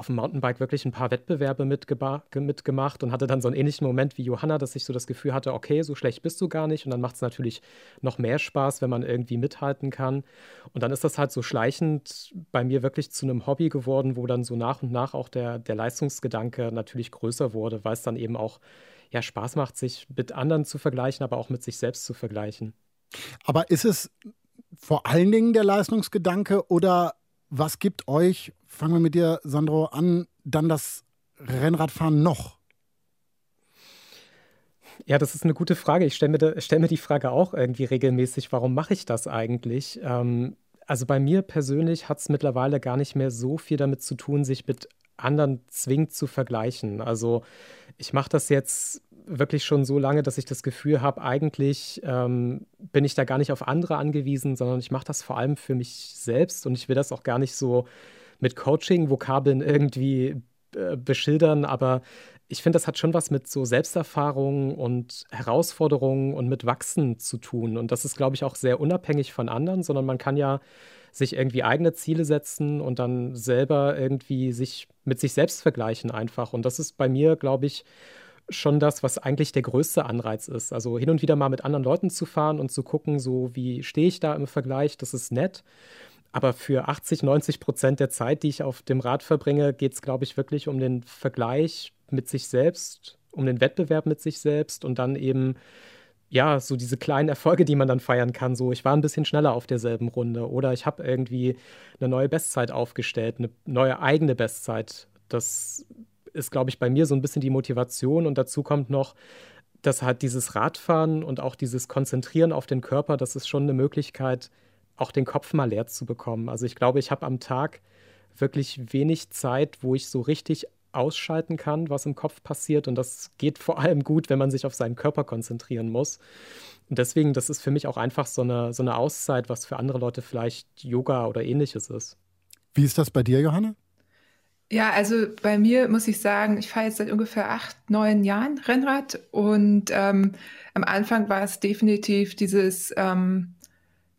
auf dem Mountainbike wirklich ein paar Wettbewerbe mitgemacht und hatte dann so einen ähnlichen Moment wie Johanna, dass ich so das Gefühl hatte, okay, so schlecht bist du gar nicht. Und dann macht es natürlich noch mehr Spaß, wenn man irgendwie mithalten kann. Und dann ist das halt so schleichend bei mir wirklich zu einem Hobby geworden, wo dann so nach und nach auch der, der Leistungsgedanke natürlich größer wurde, weil es dann eben auch ja, Spaß macht, sich mit anderen zu vergleichen, aber auch mit sich selbst zu vergleichen. Aber ist es vor allen Dingen der Leistungsgedanke oder was gibt euch, fangen wir mit dir, Sandro, an, dann das Rennradfahren noch? Ja, das ist eine gute Frage. Ich stelle mir, stell mir die Frage auch irgendwie regelmäßig, warum mache ich das eigentlich? Ähm, also bei mir persönlich hat es mittlerweile gar nicht mehr so viel damit zu tun, sich mit anderen zwingend zu vergleichen. Also ich mache das jetzt wirklich schon so lange, dass ich das Gefühl habe, eigentlich ähm, bin ich da gar nicht auf andere angewiesen, sondern ich mache das vor allem für mich selbst und ich will das auch gar nicht so mit Coaching-Vokabeln irgendwie äh, beschildern, aber ich finde, das hat schon was mit so Selbsterfahrung und Herausforderungen und mit Wachsen zu tun. Und das ist, glaube ich, auch sehr unabhängig von anderen, sondern man kann ja sich irgendwie eigene Ziele setzen und dann selber irgendwie sich mit sich selbst vergleichen einfach. Und das ist bei mir, glaube ich, schon das, was eigentlich der größte Anreiz ist. Also hin und wieder mal mit anderen Leuten zu fahren und zu gucken, so wie stehe ich da im Vergleich, das ist nett. Aber für 80, 90 Prozent der Zeit, die ich auf dem Rad verbringe, geht es, glaube ich, wirklich um den Vergleich mit sich selbst, um den Wettbewerb mit sich selbst und dann eben ja, so diese kleinen Erfolge, die man dann feiern kann. So, ich war ein bisschen schneller auf derselben Runde oder ich habe irgendwie eine neue Bestzeit aufgestellt, eine neue eigene Bestzeit. Das ist, glaube ich, bei mir so ein bisschen die Motivation und dazu kommt noch, dass halt dieses Radfahren und auch dieses Konzentrieren auf den Körper, das ist schon eine Möglichkeit, auch den Kopf mal leer zu bekommen. Also ich glaube, ich habe am Tag wirklich wenig Zeit, wo ich so richtig ausschalten kann, was im Kopf passiert. Und das geht vor allem gut, wenn man sich auf seinen Körper konzentrieren muss. Und deswegen, das ist für mich auch einfach so eine, so eine Auszeit, was für andere Leute vielleicht Yoga oder ähnliches ist. Wie ist das bei dir, Johanna? Ja, also bei mir muss ich sagen, ich fahre jetzt seit ungefähr acht, neun Jahren Rennrad und ähm, am Anfang war es definitiv dieses ähm,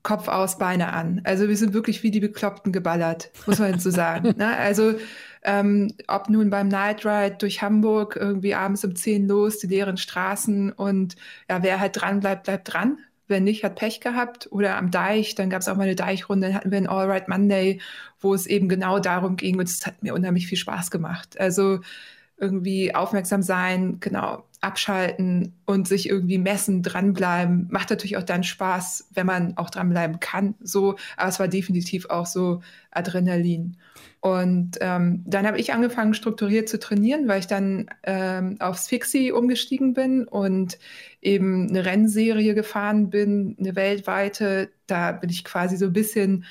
Kopf aus, Beine an. Also wir sind wirklich wie die Bekloppten geballert, muss man so sagen. ne? Also ähm, ob nun beim Night Ride durch Hamburg irgendwie abends um 10 los, die leeren Straßen und ja, wer halt dran bleibt, bleibt dran. Wer nicht, hat Pech gehabt. Oder am Deich, dann gab es auch mal eine Deichrunde, dann hatten wir ein All Right Monday, wo es eben genau darum ging und es hat mir unheimlich viel Spaß gemacht. Also irgendwie aufmerksam sein, genau, abschalten und sich irgendwie messen, dranbleiben. Macht natürlich auch dann Spaß, wenn man auch dranbleiben kann. So, aber es war definitiv auch so Adrenalin. Und ähm, dann habe ich angefangen, strukturiert zu trainieren, weil ich dann ähm, aufs Fixie umgestiegen bin und eben eine Rennserie gefahren bin, eine weltweite. Da bin ich quasi so ein bisschen,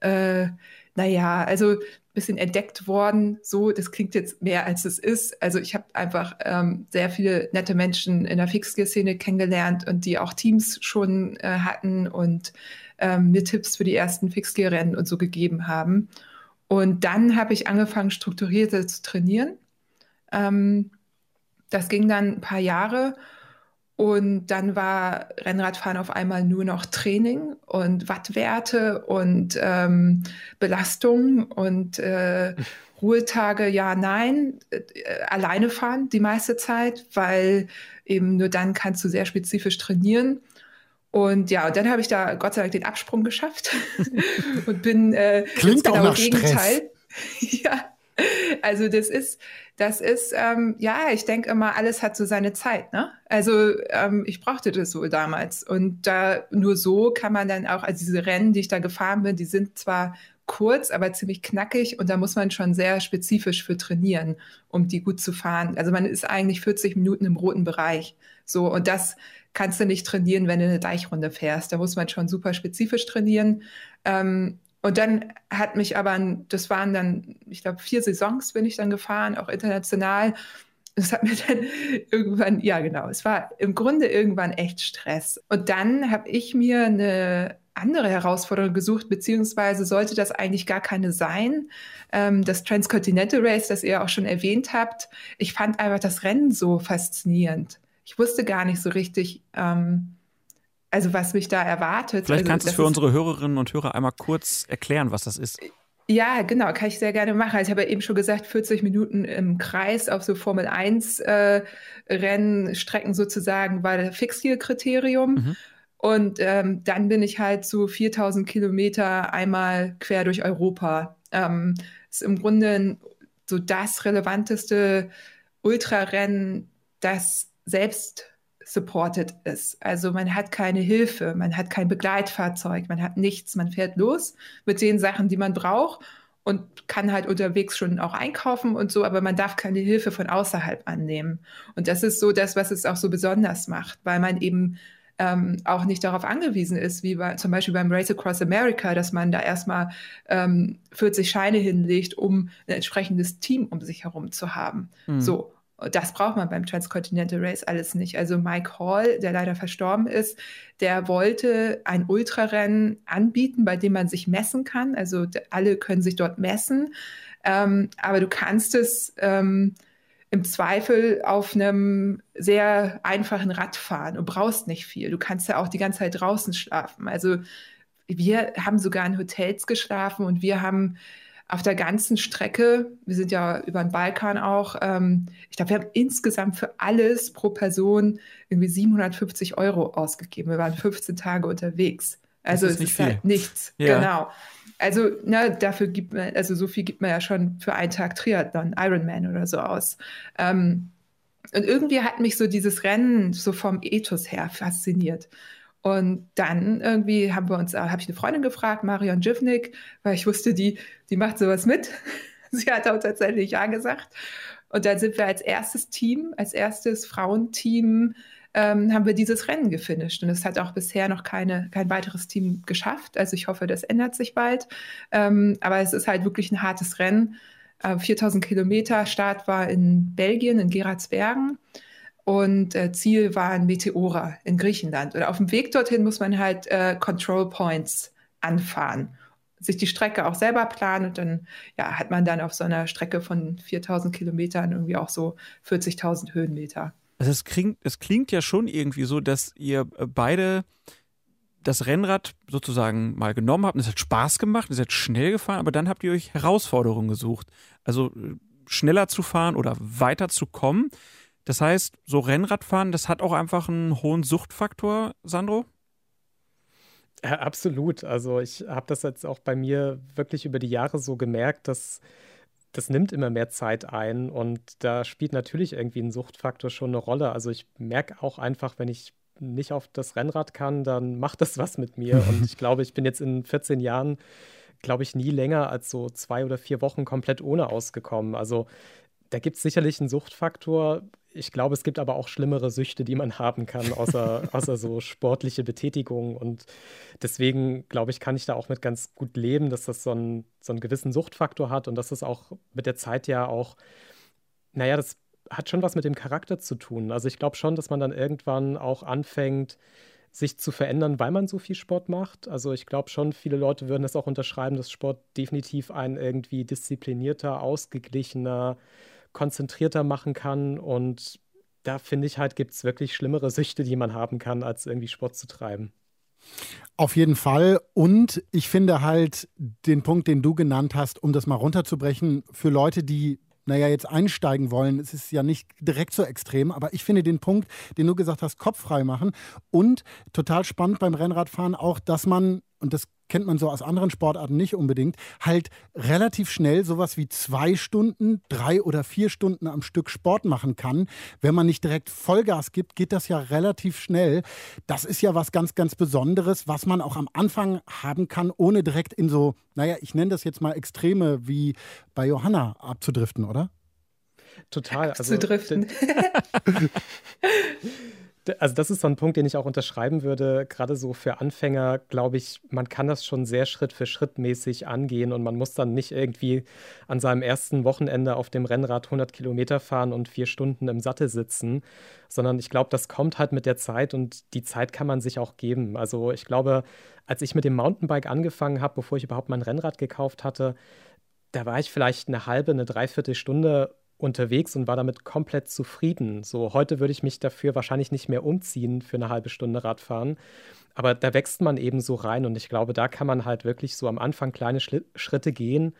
äh, naja, also bisschen entdeckt worden. So, das klingt jetzt mehr als es ist. Also ich habe einfach ähm, sehr viele nette Menschen in der Fixgear-Szene kennengelernt und die auch Teams schon äh, hatten und ähm, mir Tipps für die ersten Fixgear-Rennen und so gegeben haben. Und dann habe ich angefangen, strukturierter zu trainieren. Ähm, das ging dann ein paar Jahre und dann war Rennradfahren auf einmal nur noch Training und Wattwerte und ähm, Belastung und äh, Ruhetage, ja, nein, äh, alleine fahren die meiste Zeit, weil eben nur dann kannst du sehr spezifisch trainieren. Und ja, und dann habe ich da Gott sei Dank den Absprung geschafft und bin äh, Klingt genau auch nach Gegenteil. Stress. ja, also das ist, das ist, ähm, ja, ich denke immer, alles hat so seine Zeit. Ne? Also ähm, ich brauchte das so damals. Und da nur so kann man dann auch, also diese Rennen, die ich da gefahren bin, die sind zwar kurz, aber ziemlich knackig und da muss man schon sehr spezifisch für trainieren, um die gut zu fahren. Also man ist eigentlich 40 Minuten im roten Bereich. So, und das kannst du nicht trainieren, wenn du eine Deichrunde fährst. Da muss man schon super spezifisch trainieren. Ähm, und dann hat mich aber, das waren dann, ich glaube, vier Saisons bin ich dann gefahren, auch international. Das hat mir dann irgendwann, ja genau, es war im Grunde irgendwann echt Stress. Und dann habe ich mir eine andere Herausforderung gesucht, beziehungsweise sollte das eigentlich gar keine sein. Ähm, das Transcontinental Race, das ihr auch schon erwähnt habt, ich fand einfach das Rennen so faszinierend. Ich wusste gar nicht so richtig, ähm, also was mich da erwartet. Vielleicht also, kannst du es für unsere Hörerinnen und Hörer einmal kurz erklären, was das ist. Ja, genau, kann ich sehr gerne machen. Also ich habe ja eben schon gesagt, 40 Minuten im Kreis auf so Formel 1 äh, Rennstrecken sozusagen war das Fixgear-Kriterium. Mhm. Und ähm, dann bin ich halt so 4000 Kilometer einmal quer durch Europa. Ähm, ist im Grunde so das relevanteste Ultrarennen, das selbst supported ist. Also man hat keine Hilfe, man hat kein Begleitfahrzeug, man hat nichts, man fährt los mit den Sachen, die man braucht und kann halt unterwegs schon auch einkaufen und so, aber man darf keine Hilfe von außerhalb annehmen. Und das ist so das, was es auch so besonders macht, weil man eben ähm, auch nicht darauf angewiesen ist, wie bei, zum Beispiel beim Race Across America, dass man da erstmal ähm, 40 Scheine hinlegt, um ein entsprechendes Team um sich herum zu haben. Mhm. So. Das braucht man beim Transcontinental Race alles nicht. Also Mike Hall, der leider verstorben ist, der wollte ein Ultrarennen anbieten, bei dem man sich messen kann. Also alle können sich dort messen. Ähm, aber du kannst es ähm, im Zweifel auf einem sehr einfachen Rad fahren. Du brauchst nicht viel. Du kannst ja auch die ganze Zeit draußen schlafen. Also wir haben sogar in Hotels geschlafen und wir haben auf der ganzen Strecke, wir sind ja über den Balkan auch, ähm, ich glaube, wir haben insgesamt für alles pro Person irgendwie 750 Euro ausgegeben. Wir waren 15 Tage unterwegs. Also es ist halt nichts. Ja. Genau. Also, ne, dafür gibt man, also so viel gibt man ja schon für einen Tag Triathlon, Ironman oder so aus. Ähm, und irgendwie hat mich so dieses Rennen so vom Ethos her fasziniert. Und dann irgendwie haben wir uns, äh, habe ich eine Freundin gefragt, Marion Jivnik, weil ich wusste, die, die macht sowas mit. Sie hat auch tatsächlich Ja gesagt. Und dann sind wir als erstes Team, als erstes Frauenteam, ähm, haben wir dieses Rennen gefinisht. Und es hat auch bisher noch keine, kein weiteres Team geschafft. Also ich hoffe, das ändert sich bald. Ähm, aber es ist halt wirklich ein hartes Rennen. Äh, 4000 Kilometer, Start war in Belgien, in Geratsbergen und äh, Ziel war ein Meteora in Griechenland. Und auf dem Weg dorthin muss man halt äh, Control Points anfahren, sich die Strecke auch selber planen und dann ja, hat man dann auf so einer Strecke von 4000 Kilometern irgendwie auch so 40.000 Höhenmeter. Also es klingt, es klingt ja schon irgendwie so, dass ihr äh, beide das Rennrad sozusagen mal genommen habt. Es hat Spaß gemacht, ihr seid schnell gefahren, aber dann habt ihr euch Herausforderungen gesucht. Also äh, schneller zu fahren oder weiter zu kommen. Das heißt, so Rennradfahren, das hat auch einfach einen hohen Suchtfaktor, Sandro? Ja, absolut. Also ich habe das jetzt auch bei mir wirklich über die Jahre so gemerkt, dass das nimmt immer mehr Zeit ein und da spielt natürlich irgendwie ein Suchtfaktor schon eine Rolle. Also ich merke auch einfach, wenn ich nicht auf das Rennrad kann, dann macht das was mit mir. Und ich glaube, ich bin jetzt in 14 Jahren, glaube ich, nie länger als so zwei oder vier Wochen komplett ohne ausgekommen. Also da gibt es sicherlich einen Suchtfaktor. Ich glaube, es gibt aber auch schlimmere Süchte, die man haben kann, außer, außer so sportliche Betätigung. Und deswegen, glaube ich, kann ich da auch mit ganz gut leben, dass das so einen, so einen gewissen Suchtfaktor hat und dass das auch mit der Zeit ja auch, naja, das hat schon was mit dem Charakter zu tun. Also ich glaube schon, dass man dann irgendwann auch anfängt, sich zu verändern, weil man so viel Sport macht. Also ich glaube schon, viele Leute würden das auch unterschreiben, dass Sport definitiv einen irgendwie disziplinierter, ausgeglichener, konzentrierter machen kann. Und da finde ich halt, gibt es wirklich schlimmere Süchte, die man haben kann, als irgendwie Sport zu treiben. Auf jeden Fall. Und ich finde halt den Punkt, den du genannt hast, um das mal runterzubrechen, für Leute, die naja, jetzt einsteigen wollen. Es ist ja nicht direkt so extrem, aber ich finde den Punkt, den du gesagt hast, kopffrei machen und total spannend beim Rennradfahren auch, dass man, und das kennt man so aus anderen Sportarten nicht unbedingt, halt relativ schnell sowas wie zwei Stunden, drei oder vier Stunden am Stück Sport machen kann. Wenn man nicht direkt Vollgas gibt, geht das ja relativ schnell. Das ist ja was ganz, ganz Besonderes, was man auch am Anfang haben kann, ohne direkt in so, naja, ich nenne das jetzt mal Extreme wie bei Johanna abzudriften, oder? Total. Also, Abzudriften. Also das ist so ein Punkt, den ich auch unterschreiben würde. Gerade so für Anfänger, glaube ich, man kann das schon sehr Schritt für Schritt mäßig angehen und man muss dann nicht irgendwie an seinem ersten Wochenende auf dem Rennrad 100 Kilometer fahren und vier Stunden im Sattel sitzen, sondern ich glaube, das kommt halt mit der Zeit und die Zeit kann man sich auch geben. Also ich glaube, als ich mit dem Mountainbike angefangen habe, bevor ich überhaupt mein Rennrad gekauft hatte, da war ich vielleicht eine halbe, eine Dreiviertelstunde unterwegs und war damit komplett zufrieden. So, heute würde ich mich dafür wahrscheinlich nicht mehr umziehen für eine halbe Stunde Radfahren. Aber da wächst man eben so rein und ich glaube, da kann man halt wirklich so am Anfang kleine Schritte gehen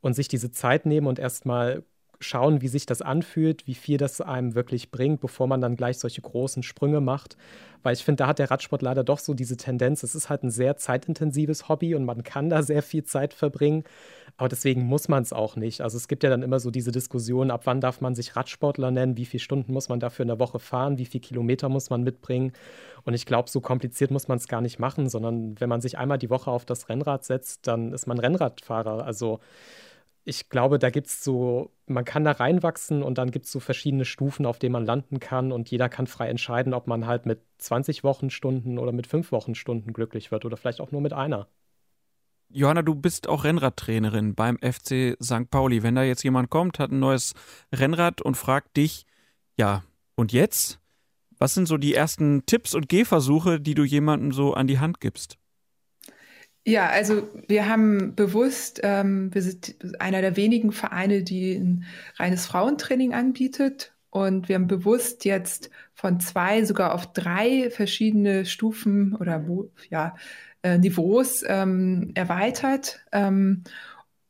und sich diese Zeit nehmen und erstmal schauen, wie sich das anfühlt, wie viel das einem wirklich bringt, bevor man dann gleich solche großen Sprünge macht. Weil ich finde, da hat der Radsport leider doch so diese Tendenz, es ist halt ein sehr zeitintensives Hobby und man kann da sehr viel Zeit verbringen. Aber deswegen muss man es auch nicht. Also es gibt ja dann immer so diese Diskussion, ab wann darf man sich Radsportler nennen, wie viele Stunden muss man dafür in der Woche fahren, wie viele Kilometer muss man mitbringen. Und ich glaube, so kompliziert muss man es gar nicht machen, sondern wenn man sich einmal die Woche auf das Rennrad setzt, dann ist man Rennradfahrer. Also ich glaube, da gibt es so, man kann da reinwachsen und dann gibt es so verschiedene Stufen, auf denen man landen kann und jeder kann frei entscheiden, ob man halt mit 20 Wochenstunden oder mit 5 Wochenstunden glücklich wird oder vielleicht auch nur mit einer. Johanna, du bist auch Rennradtrainerin beim FC St. Pauli. Wenn da jetzt jemand kommt, hat ein neues Rennrad und fragt dich, ja, und jetzt? Was sind so die ersten Tipps und Gehversuche, die du jemandem so an die Hand gibst? Ja, also wir haben bewusst, ähm, wir sind einer der wenigen Vereine, die ein reines Frauentraining anbietet. Und wir haben bewusst jetzt von zwei sogar auf drei verschiedene Stufen oder wo, ja, äh, Niveaus ähm, erweitert, ähm,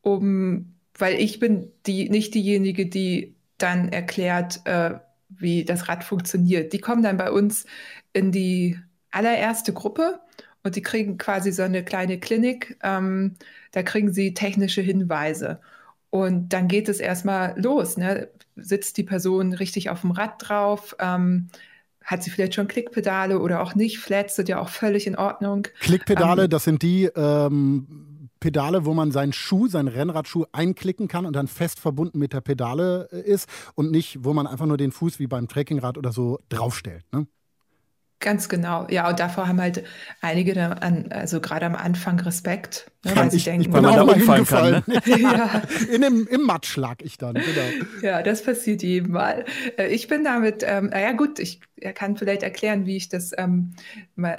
um, weil ich bin die, nicht diejenige, die dann erklärt, äh, wie das Rad funktioniert. Die kommen dann bei uns in die allererste Gruppe und die kriegen quasi so eine kleine Klinik. Ähm, da kriegen sie technische Hinweise. Und dann geht es erstmal los. Ne? Sitzt die Person richtig auf dem Rad drauf? Ähm, hat sie vielleicht schon Klickpedale oder auch nicht. Flats sind ja auch völlig in Ordnung. Klickpedale, ähm, das sind die ähm, Pedale, wo man seinen Schuh, seinen Rennradschuh einklicken kann und dann fest verbunden mit der Pedale äh, ist und nicht, wo man einfach nur den Fuß wie beim Trekkingrad oder so draufstellt. Ne? Ganz genau, ja, und davor haben halt einige, da an, also gerade am Anfang Respekt, ne, weil sie ich, denken, ich bin auch mal hingefallen. Kann, ne? ja. In dem, Im Matsch lag ich dann, genau. Ja, das passiert jedem Mal. Äh, ich bin damit, ähm, naja gut, ich kann vielleicht erklären, wie ich das, ähm,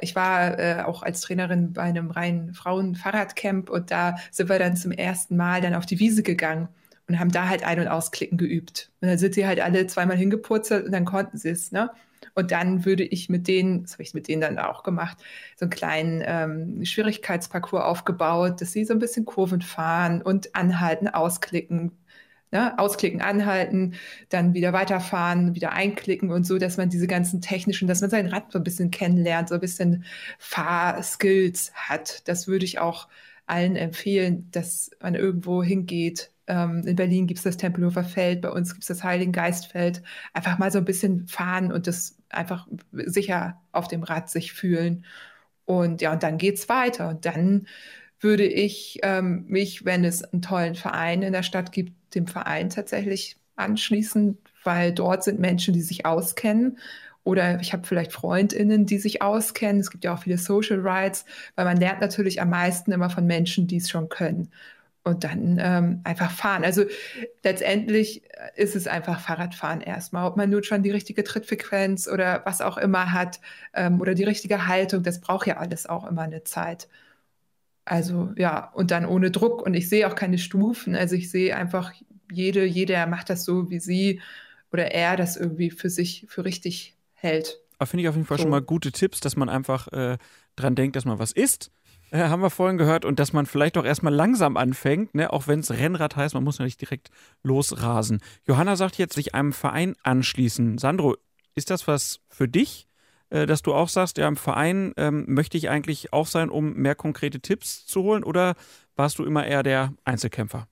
ich war äh, auch als Trainerin bei einem reinen Frauen-Fahrradcamp und da sind wir dann zum ersten Mal dann auf die Wiese gegangen und haben da halt Ein- und Ausklicken geübt. Und dann sind sie halt alle zweimal hingepurzelt und dann konnten sie es, ne? Und dann würde ich mit denen, das habe ich mit denen dann auch gemacht, so einen kleinen ähm, Schwierigkeitsparcours aufgebaut, dass sie so ein bisschen Kurven fahren und anhalten, ausklicken, Ne, ausklicken, anhalten, dann wieder weiterfahren, wieder einklicken und so, dass man diese ganzen technischen, dass man sein Rad so ein bisschen kennenlernt, so ein bisschen Fahrskills hat. Das würde ich auch allen empfehlen, dass man irgendwo hingeht, Ähm, in Berlin gibt es das Tempelhofer Feld, bei uns gibt es das Heiligengeistfeld. Einfach mal so ein bisschen fahren und das einfach sicher auf dem Rad sich fühlen. Und ja, und dann geht es weiter. Und dann würde ich ähm, mich, wenn es einen tollen Verein in der Stadt gibt, dem Verein tatsächlich anschließen, weil dort sind Menschen, die sich auskennen. Oder ich habe vielleicht Freundinnen, die sich auskennen. Es gibt ja auch viele Social Rights, weil man lernt natürlich am meisten immer von Menschen, die es schon können. Und dann ähm, einfach fahren. Also letztendlich ist es einfach Fahrradfahren erstmal. Ob man nun schon die richtige Trittfrequenz oder was auch immer hat ähm, oder die richtige Haltung, das braucht ja alles auch immer eine Zeit. Also ja, und dann ohne Druck. Und ich sehe auch keine Stufen. Also ich sehe einfach, jede, jeder macht das so, wie sie oder er das irgendwie für sich für richtig hält. Finde ich auf jeden Fall so. schon mal gute Tipps, dass man einfach äh, dran denkt, dass man was isst. Äh, haben wir vorhin gehört und dass man vielleicht auch erstmal langsam anfängt, ne? auch wenn es Rennrad heißt, man muss ja nicht direkt losrasen. Johanna sagt jetzt, sich einem Verein anschließen. Sandro, ist das was für dich? Äh, dass du auch sagst, ja, im Verein ähm, möchte ich eigentlich auch sein, um mehr konkrete Tipps zu holen, oder warst du immer eher der Einzelkämpfer?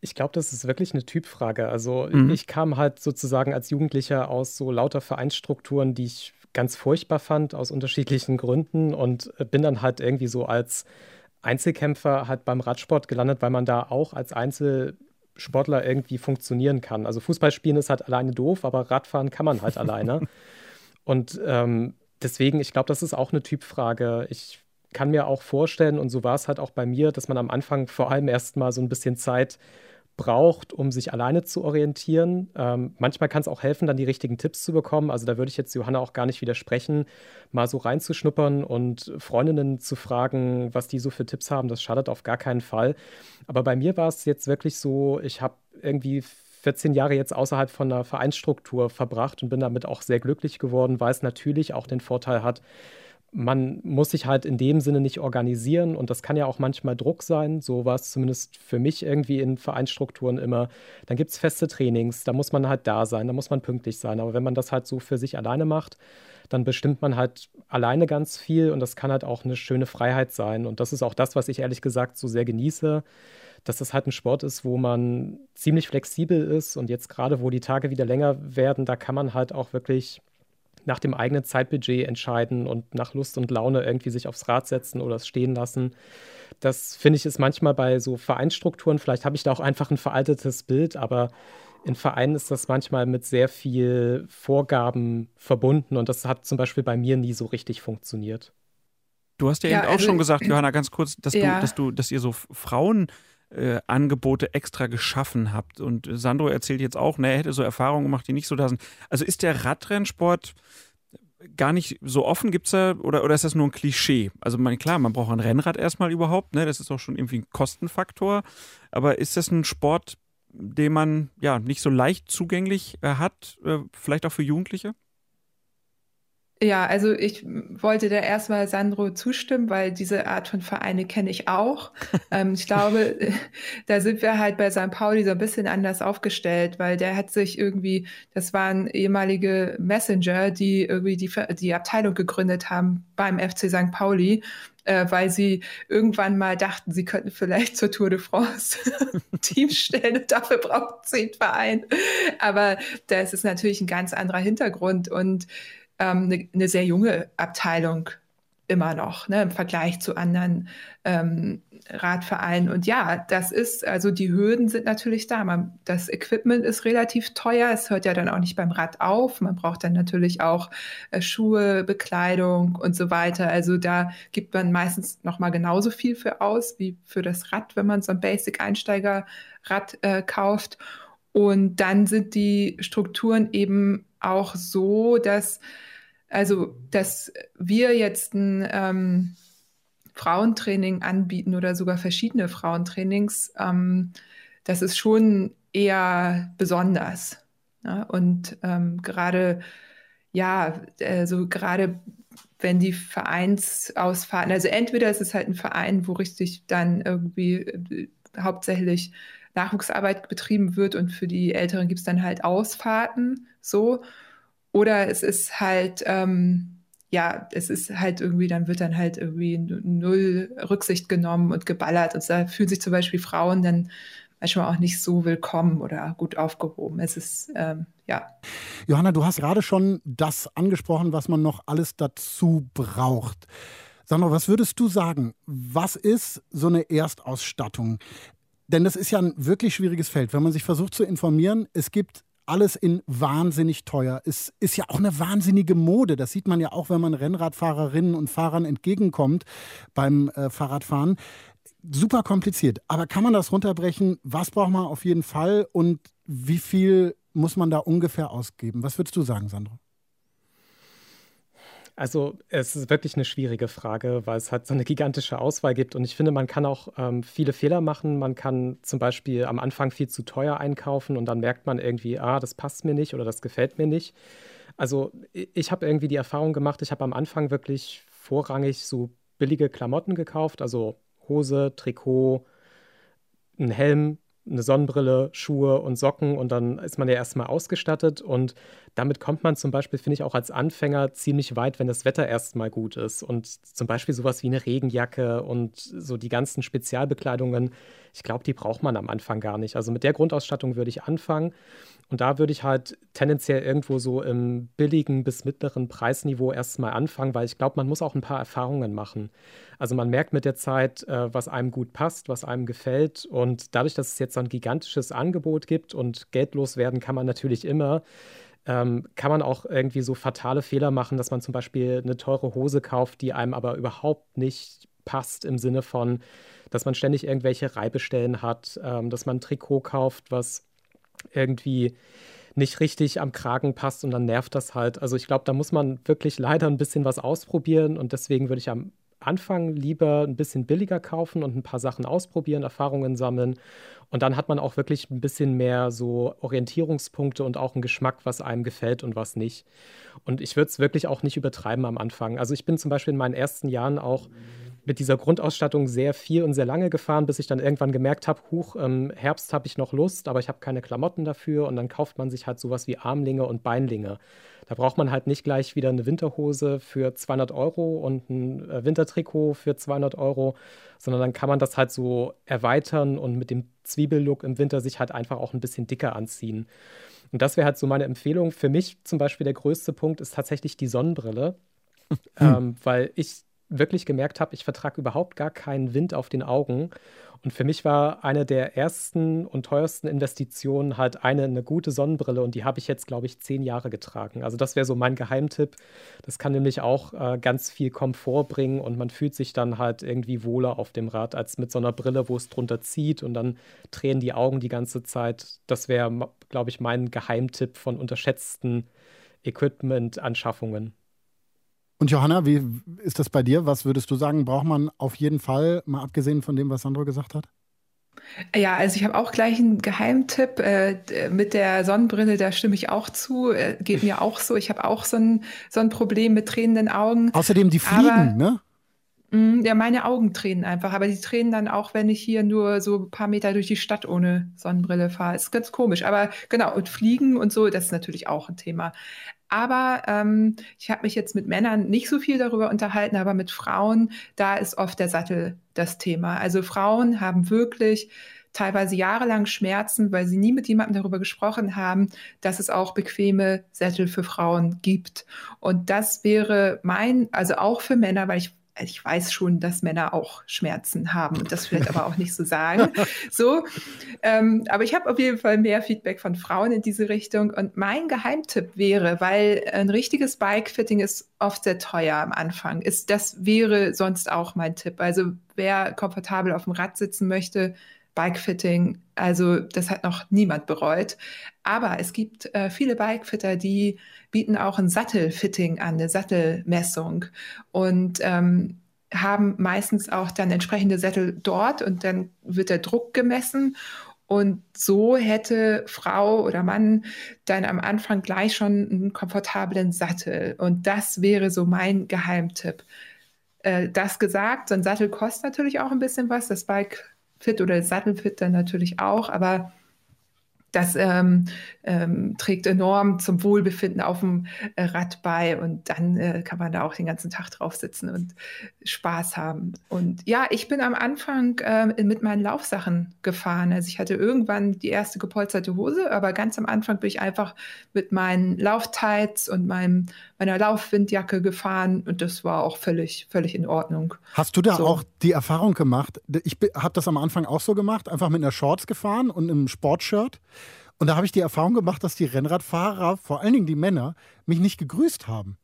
Ich glaube, das ist wirklich eine Typfrage. Also mhm. ich kam halt sozusagen als Jugendlicher aus so lauter Vereinsstrukturen, die ich ganz furchtbar fand, aus unterschiedlichen Gründen und äh, bin dann halt irgendwie so als Einzelkämpfer halt beim Radsport gelandet, weil man da auch als Einzelsportler irgendwie funktionieren kann. Also Fußball spielen ist halt alleine doof, aber Radfahren kann man halt alleine. Und ähm, deswegen, ich glaube, das ist auch eine Typfrage. Ich kann mir auch vorstellen, und so war es halt auch bei mir, dass man am Anfang vor allem erst mal so ein bisschen Zeit braucht, um sich alleine zu orientieren. Ähm, manchmal kann es auch helfen, dann die richtigen Tipps zu bekommen. Also da würde ich jetzt Johanna auch gar nicht widersprechen, mal so reinzuschnuppern und Freundinnen zu fragen, was die so für Tipps haben. Das schadet auf gar keinen Fall. Aber bei mir war es jetzt wirklich so, ich habe irgendwie 14 Jahre jetzt außerhalb von einer Vereinsstruktur verbracht und bin damit auch sehr glücklich geworden, weil es natürlich auch den Vorteil hat, man muss sich halt in dem Sinne nicht organisieren und das kann ja auch manchmal Druck sein. So war es zumindest für mich irgendwie in Vereinsstrukturen immer. Dann gibt es feste Trainings, da muss man halt da sein, da muss man pünktlich sein. Aber wenn man das halt so für sich alleine macht, dann bestimmt man halt alleine ganz viel und das kann halt auch eine schöne Freiheit sein. Und das ist auch das, was ich ehrlich gesagt so sehr genieße, dass das halt ein Sport ist, wo man ziemlich flexibel ist und jetzt gerade, wo die Tage wieder länger werden, da kann man halt auch wirklich nach dem eigenen Zeitbudget entscheiden und nach Lust und Laune irgendwie sich aufs Rad setzen oder es stehen lassen. Das finde ich ist manchmal bei so Vereinsstrukturen, vielleicht habe ich da auch einfach ein veraltetes Bild, aber in Vereinen ist das manchmal mit sehr viel Vorgaben verbunden und das hat zum Beispiel bei mir nie so richtig funktioniert. Du hast ja, ja eben also, auch schon gesagt, Johanna, ganz kurz, dass ja. du, dass du, dass ihr so Frauen äh, Angebote extra geschaffen habt. Und Sandro erzählt jetzt auch, ne, er hätte so Erfahrungen gemacht, die nicht so da sind. Also ist der Radrennsport gar nicht so offen? Gibt's da, oder, oder ist das nur ein Klischee? Also man, klar, man braucht ein Rennrad erstmal überhaupt, ne? Das ist auch schon irgendwie ein Kostenfaktor. Aber ist das ein Sport, den man ja nicht so leicht zugänglich äh, hat, äh, vielleicht auch für Jugendliche? Ja, also ich wollte da erstmal Sandro zustimmen, weil diese Art von Vereine kenne ich auch. ähm, ich glaube, da sind wir halt bei St. Pauli so ein bisschen anders aufgestellt, weil der hat sich irgendwie, das waren ehemalige Messenger, die irgendwie die, die Abteilung gegründet haben beim FC St. Pauli, äh, weil sie irgendwann mal dachten, sie könnten vielleicht zur Tour de France Team stellen und dafür braucht sie einen Verein. Aber das ist natürlich ein ganz anderer Hintergrund und eine, eine sehr junge Abteilung immer noch ne, im Vergleich zu anderen ähm, Radvereinen. Und ja, das ist, also die Hürden sind natürlich da. Man, das Equipment ist relativ teuer. Es hört ja dann auch nicht beim Rad auf. Man braucht dann natürlich auch äh, Schuhe, Bekleidung und so weiter. Also da gibt man meistens noch mal genauso viel für aus wie für das Rad, wenn man so ein Basic-Einsteiger-Rad äh, kauft. Und dann sind die Strukturen eben auch so, dass also, dass wir jetzt ein ähm, Frauentraining anbieten oder sogar verschiedene Frauentrainings, ähm, das ist schon eher besonders. Ja? Und ähm, gerade, ja, also gerade wenn die Vereinsausfahrten, also entweder ist es halt ein Verein, wo richtig dann irgendwie äh, hauptsächlich Nachwuchsarbeit betrieben wird und für die Älteren gibt es dann halt Ausfahrten so. Oder es ist halt, ähm, ja, es ist halt irgendwie, dann wird dann halt irgendwie null Rücksicht genommen und geballert. Und da fühlen sich zum Beispiel Frauen dann manchmal auch nicht so willkommen oder gut aufgehoben. Es ist, ähm, ja. Johanna, du hast gerade schon das angesprochen, was man noch alles dazu braucht. Sandra, was würdest du sagen? Was ist so eine Erstausstattung? Denn das ist ja ein wirklich schwieriges Feld. Wenn man sich versucht zu informieren, es gibt alles in wahnsinnig teuer. Es ist ja auch eine wahnsinnige Mode. Das sieht man ja auch, wenn man Rennradfahrerinnen und Fahrern entgegenkommt beim äh, Fahrradfahren. Super kompliziert. Aber kann man das runterbrechen? Was braucht man auf jeden Fall und wie viel muss man da ungefähr ausgeben? Was würdest du sagen, Sandro? Also es ist wirklich eine schwierige Frage, weil es halt so eine gigantische Auswahl gibt. Und ich finde, man kann auch ähm, viele Fehler machen. Man kann zum Beispiel am Anfang viel zu teuer einkaufen und dann merkt man irgendwie, ah, das passt mir nicht oder das gefällt mir nicht. Also ich habe irgendwie die Erfahrung gemacht, ich habe am Anfang wirklich vorrangig so billige Klamotten gekauft, also Hose, Trikot, ein Helm, eine Sonnenbrille, Schuhe und Socken und dann ist man ja erstmal ausgestattet. Und damit kommt man zum Beispiel, finde ich, auch als Anfänger ziemlich weit, wenn das Wetter erstmal gut ist. Und zum Beispiel sowas wie eine Regenjacke und so die ganzen Spezialbekleidungen, ich glaube, die braucht man am Anfang gar nicht. Also mit der Grundausstattung würde ich anfangen und da würde ich halt tendenziell irgendwo so im billigen bis mittleren Preisniveau erstmal anfangen, weil ich glaube, man muss auch ein paar Erfahrungen machen. Also man merkt mit der Zeit, äh, was einem gut passt, was einem gefällt. Und dadurch, dass es jetzt so ein gigantisches Angebot gibt und geldlos werden kann man natürlich immer, ähm, kann man auch irgendwie so fatale Fehler machen, dass man zum Beispiel eine teure Hose kauft, die einem aber überhaupt nicht passt im Sinne von, dass man ständig irgendwelche Reibestellen hat, ähm, dass man ein Trikot kauft, was irgendwie nicht richtig am Kragen passt und dann nervt das halt. Also ich glaube, da muss man wirklich leider ein bisschen was ausprobieren und deswegen würde ich am Anfang lieber ein bisschen billiger kaufen und ein paar Sachen ausprobieren, Erfahrungen sammeln und dann hat man auch wirklich ein bisschen mehr so Orientierungspunkte und auch einen Geschmack, was einem gefällt und was nicht. Und ich würde es wirklich auch nicht übertreiben am Anfang. Also ich bin zum Beispiel in meinen ersten Jahren auch mit dieser Grundausstattung sehr viel und sehr lange gefahren, bis ich dann irgendwann gemerkt habe, huch, im Herbst habe ich noch Lust, aber ich habe keine Klamotten dafür und dann kauft man sich halt sowas wie Armlinge und Beinlinge. Da braucht man halt nicht gleich wieder eine Winterhose für 200 Euro und ein äh, Wintertrikot für 200 Euro, sondern dann kann man das halt so erweitern und mit dem Zwiebellook im Winter sich halt einfach auch ein bisschen dicker anziehen. Und das wäre halt so meine Empfehlung. Für mich zum Beispiel der größte Punkt ist tatsächlich die Sonnenbrille, hm. ähm, weil ich wirklich gemerkt habe, ich vertrage überhaupt gar keinen Wind auf den Augen. Und für mich war eine der ersten und teuersten Investitionen halt eine, eine gute Sonnenbrille und die habe ich jetzt, glaube ich, zehn Jahre getragen. Also das wäre so mein Geheimtipp. Das kann nämlich auch äh, ganz viel Komfort bringen und man fühlt sich dann halt irgendwie wohler auf dem Rad als mit so einer Brille, wo es drunter zieht und dann tränen die Augen die ganze Zeit. Das wäre, glaube ich, mein Geheimtipp von unterschätzten Equipment-Anschaffungen. Und Johanna, wie ist das bei dir? Was würdest du sagen, braucht man auf jeden Fall, mal abgesehen von dem, was Sandro gesagt hat? Ja, also ich habe auch gleich einen Geheimtipp äh, mit der Sonnenbrille, da stimme ich auch zu. Äh, geht mir auch so. Ich habe auch so ein, so ein Problem mit tränenden Augen. Außerdem die Fliegen, Aber, ne? Mh, ja, meine Augen tränen einfach. Aber die tränen dann auch, wenn ich hier nur so ein paar Meter durch die Stadt ohne Sonnenbrille fahre. Ist ganz komisch. Aber genau, und Fliegen und so, das ist natürlich auch ein Thema. Aber ähm, ich habe mich jetzt mit Männern nicht so viel darüber unterhalten, aber mit Frauen, da ist oft der Sattel das Thema. Also Frauen haben wirklich teilweise jahrelang Schmerzen, weil sie nie mit jemandem darüber gesprochen haben, dass es auch bequeme Sättel für Frauen gibt. Und das wäre mein, also auch für Männer, weil ich ich weiß schon, dass Männer auch Schmerzen haben und das vielleicht aber auch nicht so sagen. So, ähm, aber ich habe auf jeden Fall mehr Feedback von Frauen in diese Richtung. Und mein Geheimtipp wäre, weil ein richtiges Bike-Fitting ist oft sehr teuer am Anfang, ist das wäre sonst auch mein Tipp. Also wer komfortabel auf dem Rad sitzen möchte, Bikefitting, also das hat noch niemand bereut. Aber es gibt äh, viele Bikefitter, die bieten auch ein Sattelfitting an, eine Sattelmessung und ähm, haben meistens auch dann entsprechende Sättel dort und dann wird der Druck gemessen. Und so hätte Frau oder Mann dann am Anfang gleich schon einen komfortablen Sattel. Und das wäre so mein Geheimtipp. Äh, das gesagt, so ein Sattel kostet natürlich auch ein bisschen was. Das Bike Fit oder Sattelfit dann natürlich auch, aber das ähm, ähm, trägt enorm zum Wohlbefinden auf dem äh, Rad bei und dann äh, kann man da auch den ganzen Tag drauf sitzen und Spaß haben. Und ja, ich bin am Anfang äh, mit meinen Laufsachen gefahren. Also ich hatte irgendwann die erste gepolsterte Hose, aber ganz am Anfang bin ich einfach mit meinen Lauftights und meinem, meiner Laufwindjacke gefahren und das war auch völlig, völlig in Ordnung. Hast du da so. auch die Erfahrung gemacht? Ich habe das am Anfang auch so gemacht, einfach mit einer Shorts gefahren und einem Sportshirt. Und da habe ich die Erfahrung gemacht, dass die Rennradfahrer, vor allen Dingen die Männer, mich nicht gegrüßt haben.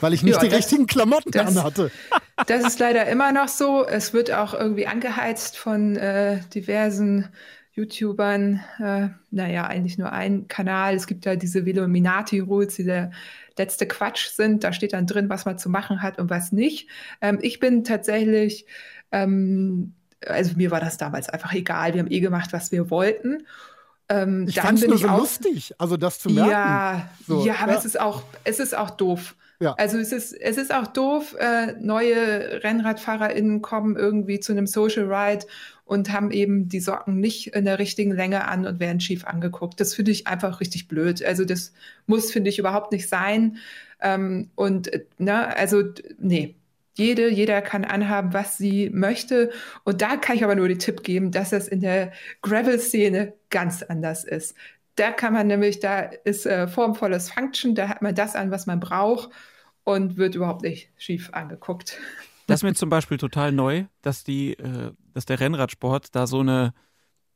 Weil ich nicht ja, die das, richtigen Klamotten das, anhatte. Das ist leider immer noch so. Es wird auch irgendwie angeheizt von äh, diversen YouTubern. Äh, naja, eigentlich nur ein Kanal. Es gibt ja diese Velominati-Rules, die der letzte Quatsch sind. Da steht dann drin, was man zu machen hat und was nicht. Ähm, ich bin tatsächlich, ähm, also mir war das damals einfach egal. Wir haben eh gemacht, was wir wollten. Ähm, ich fand es nur so auch, lustig, also das zu merken. Ja, so, ja, aber ja. es ist auch, es ist auch doof. Ja. Also es ist, es ist auch doof, äh, neue RennradfahrerInnen kommen irgendwie zu einem Social Ride und haben eben die Socken nicht in der richtigen Länge an und werden schief angeguckt. Das finde ich einfach richtig blöd. Also das muss, finde ich, überhaupt nicht sein. Ähm, und äh, ne, also nee, jede, jeder kann anhaben, was sie möchte. Und da kann ich aber nur den Tipp geben, dass das in der Gravel-Szene ganz anders ist. Da kann man nämlich, da ist äh, formvolles Function, da hat man das an, was man braucht und wird überhaupt nicht schief angeguckt. Das ist mir zum Beispiel total neu, dass die, äh, dass der Rennradsport da so eine,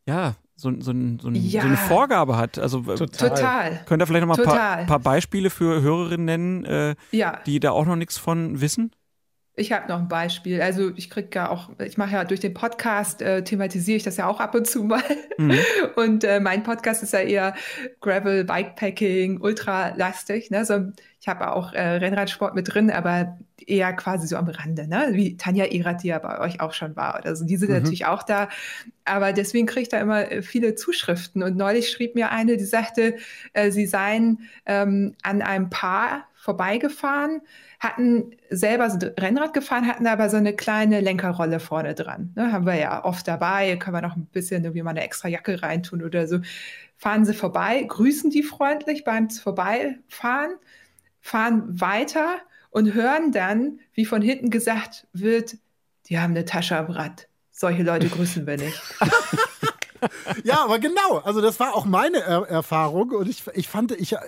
ja, so, so, so, ja. so eine Vorgabe hat. Also total. Könnt ihr vielleicht noch mal ein paar, paar, Beispiele für Hörerinnen nennen, äh, ja. die da auch noch nichts von wissen? Ich habe noch ein Beispiel. Also ich kriege ja auch, ich mache ja durch den Podcast, äh, thematisiere ich das ja auch ab und zu mal. Mhm. Und äh, mein Podcast ist ja eher Gravel, Bikepacking, ultralastig. Ne? So, ich habe auch äh, Rennradsport mit drin, aber eher quasi so am Rande, ne? wie Tanja Erath, die ja bei euch auch schon war. Oder so. Die sind mhm. natürlich auch da. Aber deswegen kriege ich da immer äh, viele Zuschriften. Und neulich schrieb mir eine, die sagte, äh, sie seien ähm, an einem Paar vorbeigefahren, hatten selber so Rennrad gefahren, hatten aber so eine kleine Lenkerrolle vorne dran. Ne, haben wir ja oft dabei, können wir noch ein bisschen irgendwie mal eine extra Jacke reintun oder so. Fahren sie vorbei, grüßen die freundlich beim Vorbeifahren, fahren weiter und hören dann, wie von hinten gesagt wird, die haben eine Tasche am Rad. Solche Leute grüßen wir nicht. ja, aber genau. Also das war auch meine er Erfahrung und ich, ich fand, ich, äh,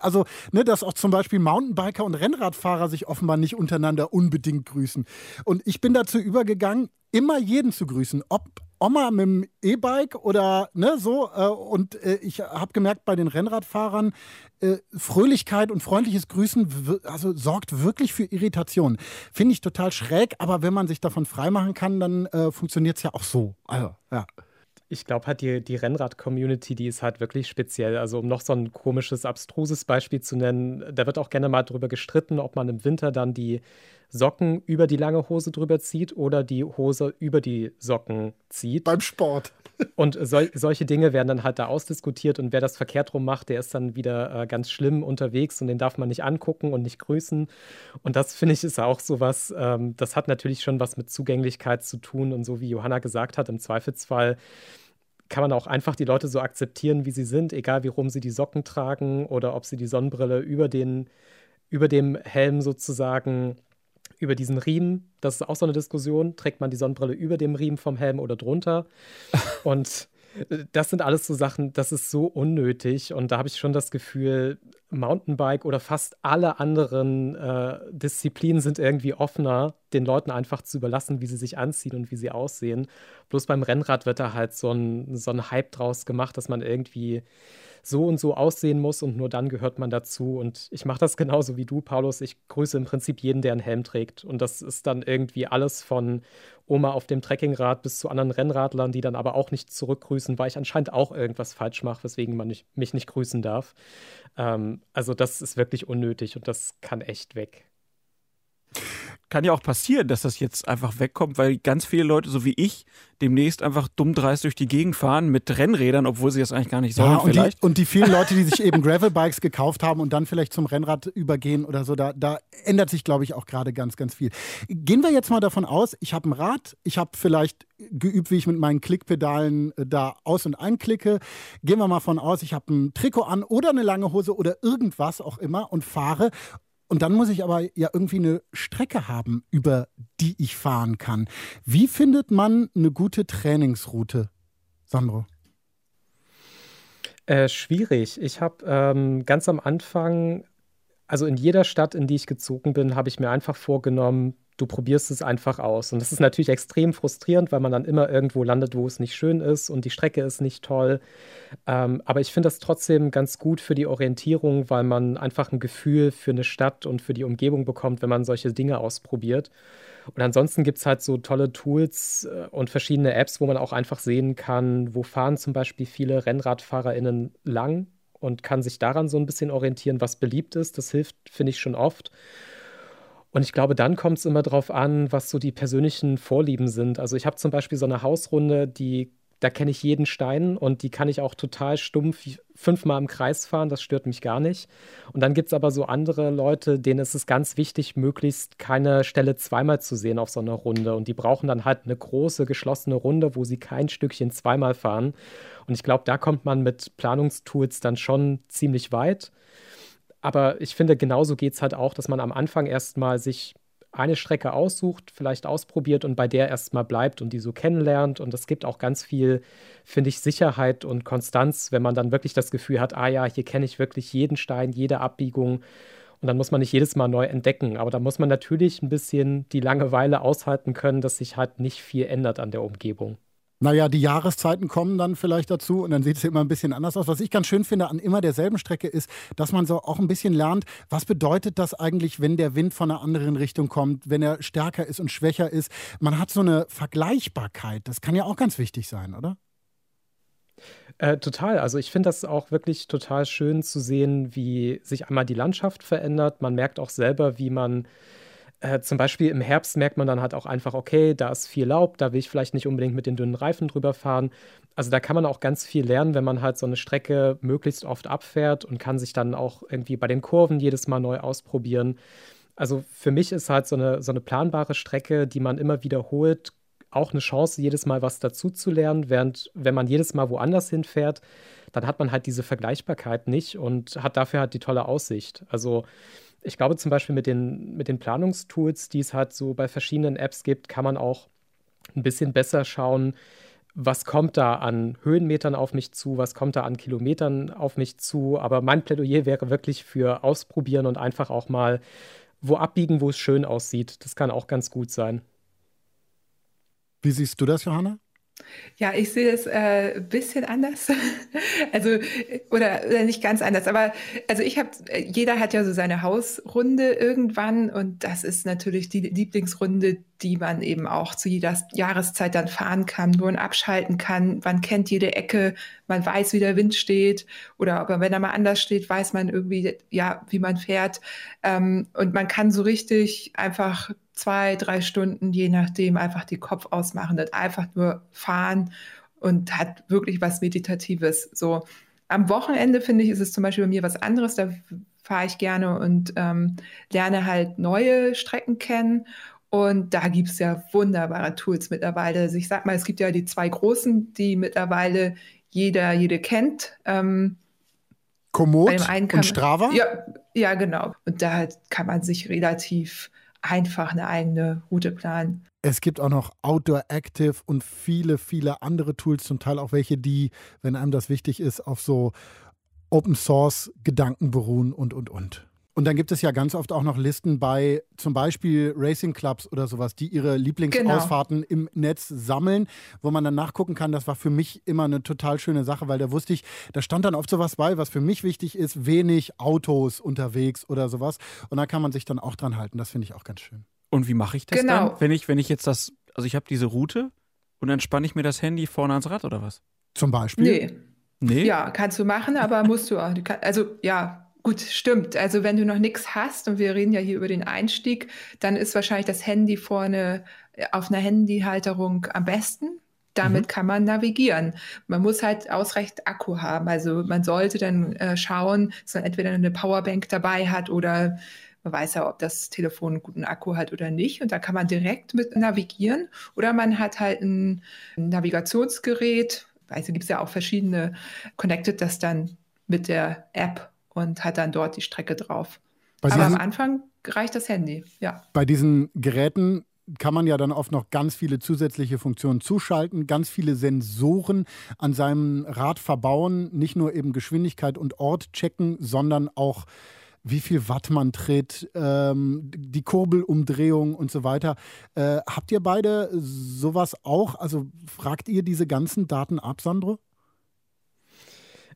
also, ne, dass auch zum Beispiel Mountainbiker und Rennradfahrer sich offenbar nicht untereinander unbedingt grüßen. Und ich bin dazu übergegangen, immer jeden zu grüßen, ob Oma mit dem E-Bike oder ne, so. Äh, und äh, ich habe gemerkt, bei den Rennradfahrern, äh, Fröhlichkeit und freundliches Grüßen also sorgt wirklich für Irritation. Finde ich total schräg, aber wenn man sich davon freimachen kann, dann äh, funktioniert es ja auch so. Also, ja ich glaube halt, die, die Rennrad-Community, die ist halt wirklich speziell. Also, um noch so ein komisches, abstruses Beispiel zu nennen, da wird auch gerne mal darüber gestritten, ob man im Winter dann die Socken über die lange Hose drüber zieht oder die Hose über die Socken zieht. Beim Sport. Und sol solche Dinge werden dann halt da ausdiskutiert und wer das verkehrt rum macht, der ist dann wieder äh, ganz schlimm unterwegs und den darf man nicht angucken und nicht grüßen. Und das finde ich ist auch so was, ähm, das hat natürlich schon was mit Zugänglichkeit zu tun und so wie Johanna gesagt hat, im Zweifelsfall kann man auch einfach die Leute so akzeptieren, wie sie sind, egal wie rum sie die Socken tragen oder ob sie die Sonnenbrille über den über dem Helm sozusagen über diesen Riemen. Das ist auch so eine Diskussion. Trägt man die Sonnenbrille über dem Riemen vom Helm oder drunter? Und äh, das sind alles so Sachen, das ist so unnötig. Und da habe ich schon das Gefühl, Mountainbike oder fast alle anderen äh, Disziplinen sind irgendwie offener, den Leuten einfach zu überlassen, wie sie sich anziehen und wie sie aussehen. Bloß beim Rennrad wird da halt so ein, so ein Hype draus gemacht, dass man irgendwie so und so aussehen muss und nur dann gehört man dazu. Und ich mache das genauso wie du, Paulus. Ich grüße im Prinzip jeden, der einen Helm trägt. Und das ist dann irgendwie alles von Oma auf dem Trekkingrad bis zu anderen Rennradlern, die dann aber auch nicht zurückgrüßen, weil ich anscheinend auch irgendwas falsch mache, weswegen man nicht, mich nicht grüßen darf. Ähm, also das ist wirklich unnötig und das kann echt weg. Kann ja auch passieren, dass das jetzt einfach wegkommt, weil ganz viele Leute, so wie ich, demnächst einfach dumm dreist durch die Gegend fahren mit Rennrädern, obwohl sie das eigentlich gar nicht sollen. Ja, und, vielleicht. Die, und die vielen Leute, die sich eben Gravelbikes gekauft haben und dann vielleicht zum Rennrad übergehen oder so, da, da ändert sich, glaube ich, auch gerade ganz, ganz viel. Gehen wir jetzt mal davon aus, ich habe ein Rad, ich habe vielleicht geübt, wie ich mit meinen Klickpedalen äh, da aus- und einklicke. Gehen wir mal von aus, ich habe ein Trikot an oder eine lange Hose oder irgendwas auch immer und fahre und dann muss ich aber ja irgendwie eine Strecke haben, über die ich fahren kann. Wie findet man eine gute Trainingsroute, Sandro? Äh, schwierig. Ich habe ähm, ganz am Anfang, also in jeder Stadt, in die ich gezogen bin, habe ich mir einfach vorgenommen, du probierst es einfach aus. Und das ist natürlich extrem frustrierend, weil man dann immer irgendwo landet, wo es nicht schön ist und die Strecke ist nicht toll. Ähm, aber ich finde das trotzdem ganz gut für die Orientierung, weil man einfach ein Gefühl für eine Stadt und für die Umgebung bekommt, wenn man solche Dinge ausprobiert. Und ansonsten gibt es halt so tolle Tools äh, und verschiedene Apps, wo man auch einfach sehen kann, wo fahren zum Beispiel viele RennradfahrerInnen lang und kann sich daran so ein bisschen orientieren, was beliebt ist. Das hilft, finde ich, schon oft. Und ich glaube, dann kommt es immer darauf an, was so die persönlichen Vorlieben sind. Also ich habe zum Beispiel so eine Hausrunde, die, da kenne ich jeden Stein und die kann ich auch total stumpf fünfmal im Kreis fahren, das stört mich gar nicht. Und dann gibt es aber so andere Leute, denen ist es ganz wichtig, möglichst keine Stelle zweimal zu sehen auf so einer Runde. Und die brauchen dann halt eine große, geschlossene Runde, wo sie kein Stückchen zweimal fahren. Und ich glaube, da kommt man mit Planungstools dann schon ziemlich weit. Aber ich finde, genauso geht es halt auch, dass man am Anfang erstmal sich eine Strecke aussucht, vielleicht ausprobiert und bei der erstmal bleibt und die so kennenlernt. Und es gibt auch ganz viel, finde ich, Sicherheit und Konstanz, wenn man dann wirklich das Gefühl hat, ah ja, hier kenne ich wirklich jeden Stein, jede Abbiegung. Und dann muss man nicht jedes Mal neu entdecken. Aber da muss man natürlich ein bisschen die Langeweile aushalten können, dass sich halt nicht viel ändert an der Umgebung. Naja, die Jahreszeiten kommen dann vielleicht dazu und dann sieht es immer ein bisschen anders aus. Was ich ganz schön finde an immer derselben Strecke ist, dass man so auch ein bisschen lernt, was bedeutet das eigentlich, wenn der Wind von einer anderen Richtung kommt, wenn er stärker ist und schwächer ist. Man hat so eine Vergleichbarkeit. Das kann ja auch ganz wichtig sein, oder? Äh, total. Also ich finde das auch wirklich total schön zu sehen, wie sich einmal die Landschaft verändert. Man merkt auch selber, wie man äh, zum Beispiel im Herbst merkt man dann halt auch einfach, okay, da ist viel Laub, da will ich vielleicht nicht unbedingt mit den dünnen Reifen drüber fahren. Also da kann man auch ganz viel lernen, wenn man halt so eine Strecke möglichst oft abfährt und kann sich dann auch irgendwie bei den Kurven jedes Mal neu ausprobieren. Also für mich ist halt so eine, so eine planbare Strecke, die man immer wiederholt, auch eine Chance, jedes Mal was dazu zu lernen, während wenn man jedes Mal woanders hinfährt, dann hat man halt diese Vergleichbarkeit nicht und hat dafür halt die tolle Aussicht. Also ich glaube zum Beispiel mit den, mit den Planungstools, die es halt so bei verschiedenen Apps gibt, kann man auch ein bisschen besser schauen, was kommt da an Höhenmetern auf mich zu, was kommt da an Kilometern auf mich zu. Aber mein Plädoyer wäre wirklich für ausprobieren und einfach auch mal wo abbiegen, wo es schön aussieht. Das kann auch ganz gut sein. Wie siehst du das, Johanna? Ja, ich sehe es äh, bisschen anders. also, oder, oder nicht ganz anders, aber also ich habe, jeder hat ja so seine Hausrunde irgendwann und das ist natürlich die Lieblingsrunde, die man eben auch zu jeder Jahreszeit dann fahren kann, wo man abschalten kann. Man kennt jede Ecke, man weiß, wie der Wind steht oder aber wenn er mal anders steht, weiß man irgendwie, ja, wie man fährt. Ähm, und man kann so richtig einfach zwei, drei Stunden, je nachdem, einfach die Kopf ausmachen und einfach nur fahren und hat wirklich was Meditatives. So am Wochenende finde ich, ist es zum Beispiel bei mir was anderes. Da fahre ich gerne und ähm, lerne halt neue Strecken kennen. Und da gibt es ja wunderbare Tools mittlerweile. Also ich sag mal, es gibt ja die zwei großen, die mittlerweile jeder, jede kennt. Ähm, Komoot und Strava? Ja, ja, genau. Und da kann man sich relativ einfach eine eigene Route planen. Es gibt auch noch Outdoor Active und viele, viele andere Tools, zum Teil auch welche, die, wenn einem das wichtig ist, auf so Open Source Gedanken beruhen und, und, und. Und dann gibt es ja ganz oft auch noch Listen bei zum Beispiel Racing Clubs oder sowas, die ihre Lieblingsausfahrten genau. im Netz sammeln, wo man dann nachgucken kann. Das war für mich immer eine total schöne Sache, weil da wusste ich, da stand dann oft sowas bei, was für mich wichtig ist, wenig Autos unterwegs oder sowas. Und da kann man sich dann auch dran halten. Das finde ich auch ganz schön. Und wie mache ich das genau. dann, wenn ich, wenn ich jetzt das, also ich habe diese Route und dann spanne ich mir das Handy vorne ans Rad oder was? Zum Beispiel? Nee. Nee? Ja, kannst du machen, aber musst du auch. Also ja, Gut, stimmt. Also wenn du noch nichts hast und wir reden ja hier über den Einstieg, dann ist wahrscheinlich das Handy vorne äh, auf einer Handyhalterung am besten. Damit mhm. kann man navigieren. Man muss halt ausreichend Akku haben. Also man sollte dann äh, schauen, dass man entweder eine Powerbank dabei hat oder man weiß ja, ob das Telefon einen guten Akku hat oder nicht. Und da kann man direkt mit navigieren. Oder man hat halt ein Navigationsgerät. Also gibt es ja auch verschiedene, connected das dann mit der App und hat dann dort die Strecke drauf. Bei Aber am Anfang reicht das Handy, ja. Bei diesen Geräten kann man ja dann oft noch ganz viele zusätzliche Funktionen zuschalten, ganz viele Sensoren an seinem Rad verbauen, nicht nur eben Geschwindigkeit und Ort checken, sondern auch wie viel Watt man tritt, ähm, die Kurbelumdrehung und so weiter. Äh, habt ihr beide sowas auch? Also fragt ihr diese ganzen Daten ab, Sandro?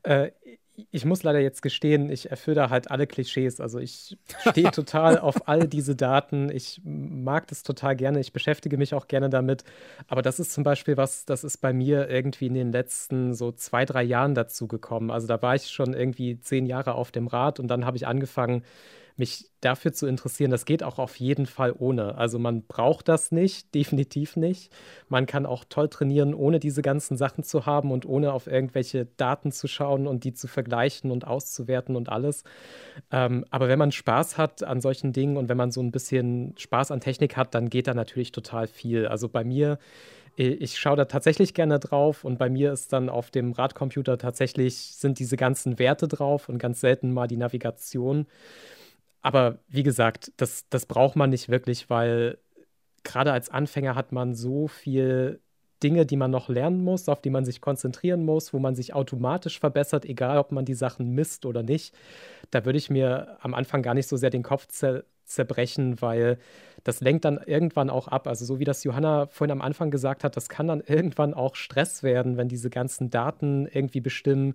Äh, ich muss leider jetzt gestehen, ich erfülle da halt alle Klischees. Also ich stehe total auf all diese Daten. Ich mag das total gerne. Ich beschäftige mich auch gerne damit. Aber das ist zum Beispiel was, das ist bei mir irgendwie in den letzten so zwei, drei Jahren dazu gekommen. Also da war ich schon irgendwie zehn Jahre auf dem Rad und dann habe ich angefangen, mich dafür zu interessieren, das geht auch auf jeden Fall ohne. Also man braucht das nicht, definitiv nicht. Man kann auch toll trainieren, ohne diese ganzen Sachen zu haben und ohne auf irgendwelche Daten zu schauen und die zu vergleichen und auszuwerten und alles. Ähm, aber wenn man Spaß hat an solchen Dingen und wenn man so ein bisschen Spaß an Technik hat, dann geht da natürlich total viel. Also bei mir ich schaue da tatsächlich gerne drauf und bei mir ist dann auf dem Radcomputer tatsächlich sind diese ganzen Werte drauf und ganz selten mal die Navigation. Aber wie gesagt, das, das braucht man nicht wirklich, weil gerade als Anfänger hat man so viel Dinge, die man noch lernen muss, auf die man sich konzentrieren muss, wo man sich automatisch verbessert, egal ob man die Sachen misst oder nicht. Da würde ich mir am Anfang gar nicht so sehr den Kopf zer zerbrechen, weil das lenkt dann irgendwann auch ab. Also so wie das Johanna vorhin am Anfang gesagt hat, das kann dann irgendwann auch Stress werden, wenn diese ganzen Daten irgendwie bestimmen,